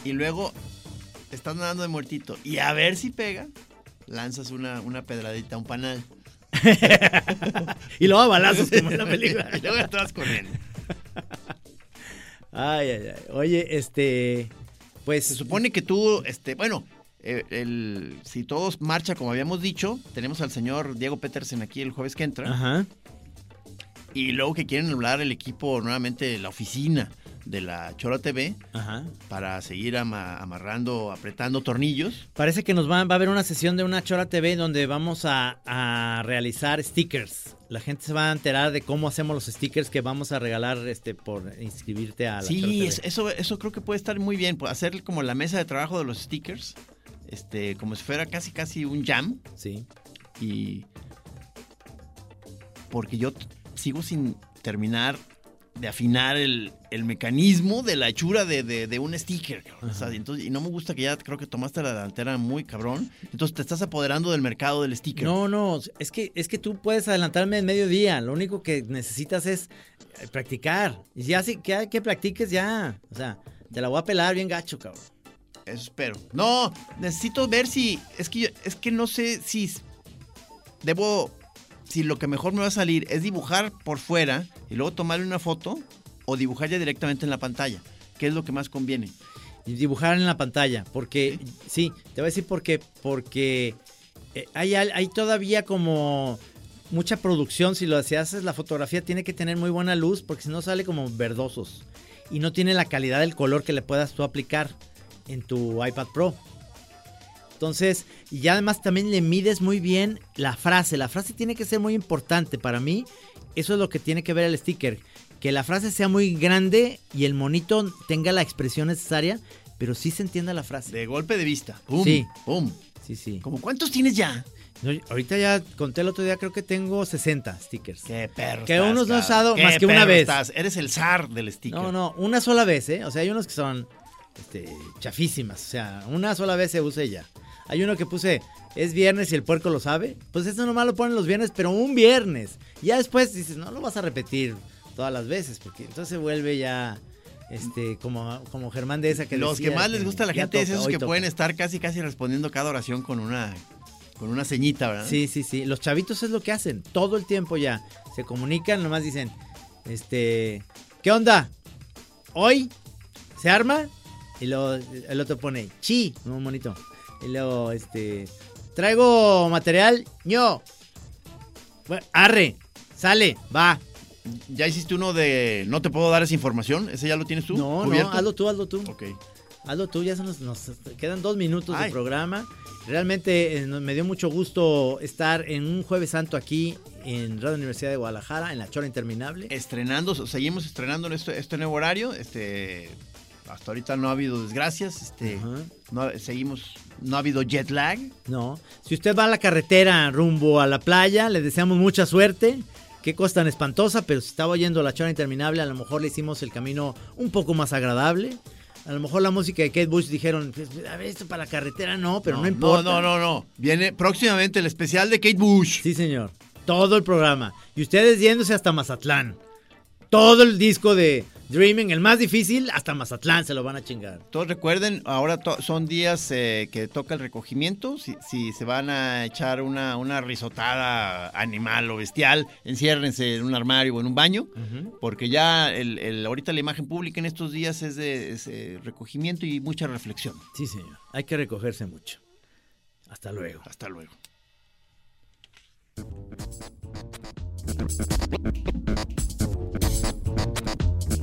Y luego estás nadando de muertito. Y a ver si pega, lanzas una, una pedradita a un panal. Y luego a balazos, como en la película. y luego estás corriendo. Ay, ay, ay. Oye, este. Pues. Se supone que tú, este, bueno, eh, el, si todo marcha como habíamos dicho, tenemos al señor Diego Petersen aquí el jueves que entra. Ajá. Y luego que quieren hablar el equipo nuevamente, la oficina de la Chora TV, Ajá. para seguir ama- amarrando, apretando tornillos. Parece que nos va, va a haber una sesión de una Chora TV donde vamos a, a realizar stickers. La gente se va a enterar de cómo hacemos los stickers que vamos a regalar este por inscribirte a la Chora Sí, TV. es- eso, eso creo que puede estar muy bien, pues, hacer como la mesa de trabajo de los stickers, este, como si fuera casi casi un jam. Sí. Y porque yo sigo sin terminar de afinar el, el mecanismo de la hechura de, de- de un sticker. O sea, entonces, y no me gusta que ya creo que tomaste la delantera muy cabrón. Entonces te estás apoderando del mercado del sticker. No, no, es que, es que tú puedes adelantarme en mediodía. Lo único que necesitas es eh, practicar. Y ya sí, que, que practiques ya. O sea, te la voy a pelar bien gacho, cabrón. Eso espero. No, necesito ver si. Es que, yo- es que no sé si. Debo. Si lo que mejor me va a salir es dibujar por fuera y luego tomarle una foto o dibujar ya directamente en la pantalla. ¿Qué es lo que más conviene? Y dibujar en la pantalla. Porque, sí, te voy a decir por qué. Porque eh, hay, hay todavía como mucha producción. Si lo si haces la fotografía, tiene que tener muy buena luz. Porque si no sale como verdosos. Y no tiene la calidad del color que le puedas tú aplicar en tu iPad Pro. Entonces, y ya además también le mides muy bien la frase. La frase tiene que ser muy importante para mí. Eso es lo que tiene que ver el sticker. Que la frase sea muy grande y el monito tenga la expresión necesaria, pero sí se entienda la frase. De golpe de vista. ¡Pum! Sí. ¡Pum! Sí, sí. ¿Cómo cuántos tienes ya? No, ahorita ya conté el otro día, creo que tengo 60 stickers. ¡Qué perro! Que estás, unos no he usado ¡Qué más que una vez. estás! Eres el zar del sticker. No, no, una sola vez, ¿eh? O sea, hay unos que son este, chafísimas. O sea, una sola vez se usa y ya. Hay uno que puse, es viernes y el puerco lo sabe. Pues eso nomás lo ponen los viernes, pero un viernes. Ya después dices, no lo vas a repetir todas las veces, porque entonces se vuelve ya este como, como Germán de esa que Los decía que más les gusta a la gente es esos que toca. pueden estar casi casi respondiendo cada oración con una con una ceñita, ¿verdad? Sí, sí, sí. Los chavitos es lo que hacen. Todo el tiempo ya. Se comunican, nomás dicen, este, ¿qué onda? ¿Hoy? ¿Se arma? Y luego el otro pone, chi, un monito. Y luego, este, Traigo material. Yo. Bueno, arre. Sale. Va. ¿Ya hiciste uno de no te puedo dar esa información? ¿Ese ya lo tienes tú? No, cubierto? no, hazlo tú, hazlo tú. Ok. Hazlo tú, ya se nos, nos quedan dos minutos Ay. de programa. Realmente eh, me dio mucho gusto estar en un Jueves Santo aquí en Radio Universidad de Guadalajara, en la Chora Interminable. Estrenando, seguimos estrenando en este, este nuevo horario. Este, hasta ahorita no ha habido desgracias. Este, no, seguimos, no ha habido jet lag. No. Si usted va a la carretera rumbo a la playa, le deseamos mucha suerte. Qué cosa tan espantosa, pero si estaba oyendo la chora interminable, a lo mejor le hicimos el camino un poco más agradable. A lo mejor la música de Kate Bush dijeron, "Pues, a ver, esto para la carretera no, pero no, importa. No, no, no, no. Viene próximamente el especial de Kate Bush. Sí, señor. Todo el programa. Y ustedes yéndose hasta Mazatlán. Todo el disco de Dreaming, el más difícil, hasta Mazatlán se lo van a chingar. Todos recuerden, ahora to- son días eh, que toca el recogimiento. Si, si se van a echar una, una risotada animal o bestial, enciérrense en un armario o en un baño, porque ya el, el- ahorita la imagen pública en estos días es de es, eh, recogimiento y mucha reflexión. Sí, señor. Hay que recogerse mucho. Hasta luego. Hasta luego.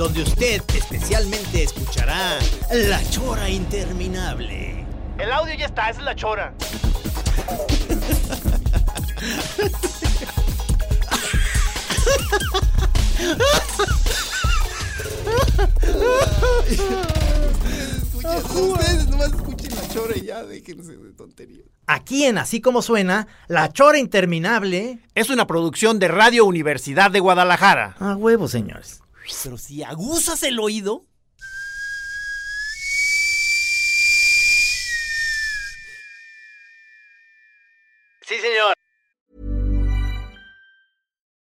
donde usted especialmente escuchará la chora interminable. El audio ya está, esa es la Chora. Ustedes nomás escuchen la chora y ya déjense de tonterías. Aquí en Así Como Suena, la chora interminable. Es una producción de Radio Universidad de Guadalajara. A huevo, señores. Pero si aguzas el oído. Sí, señor.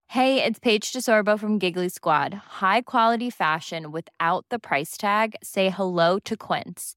Hey, it's Paige DeSorbo from Giggly Squad. High quality fashion without the price tag. Say hello to Quince.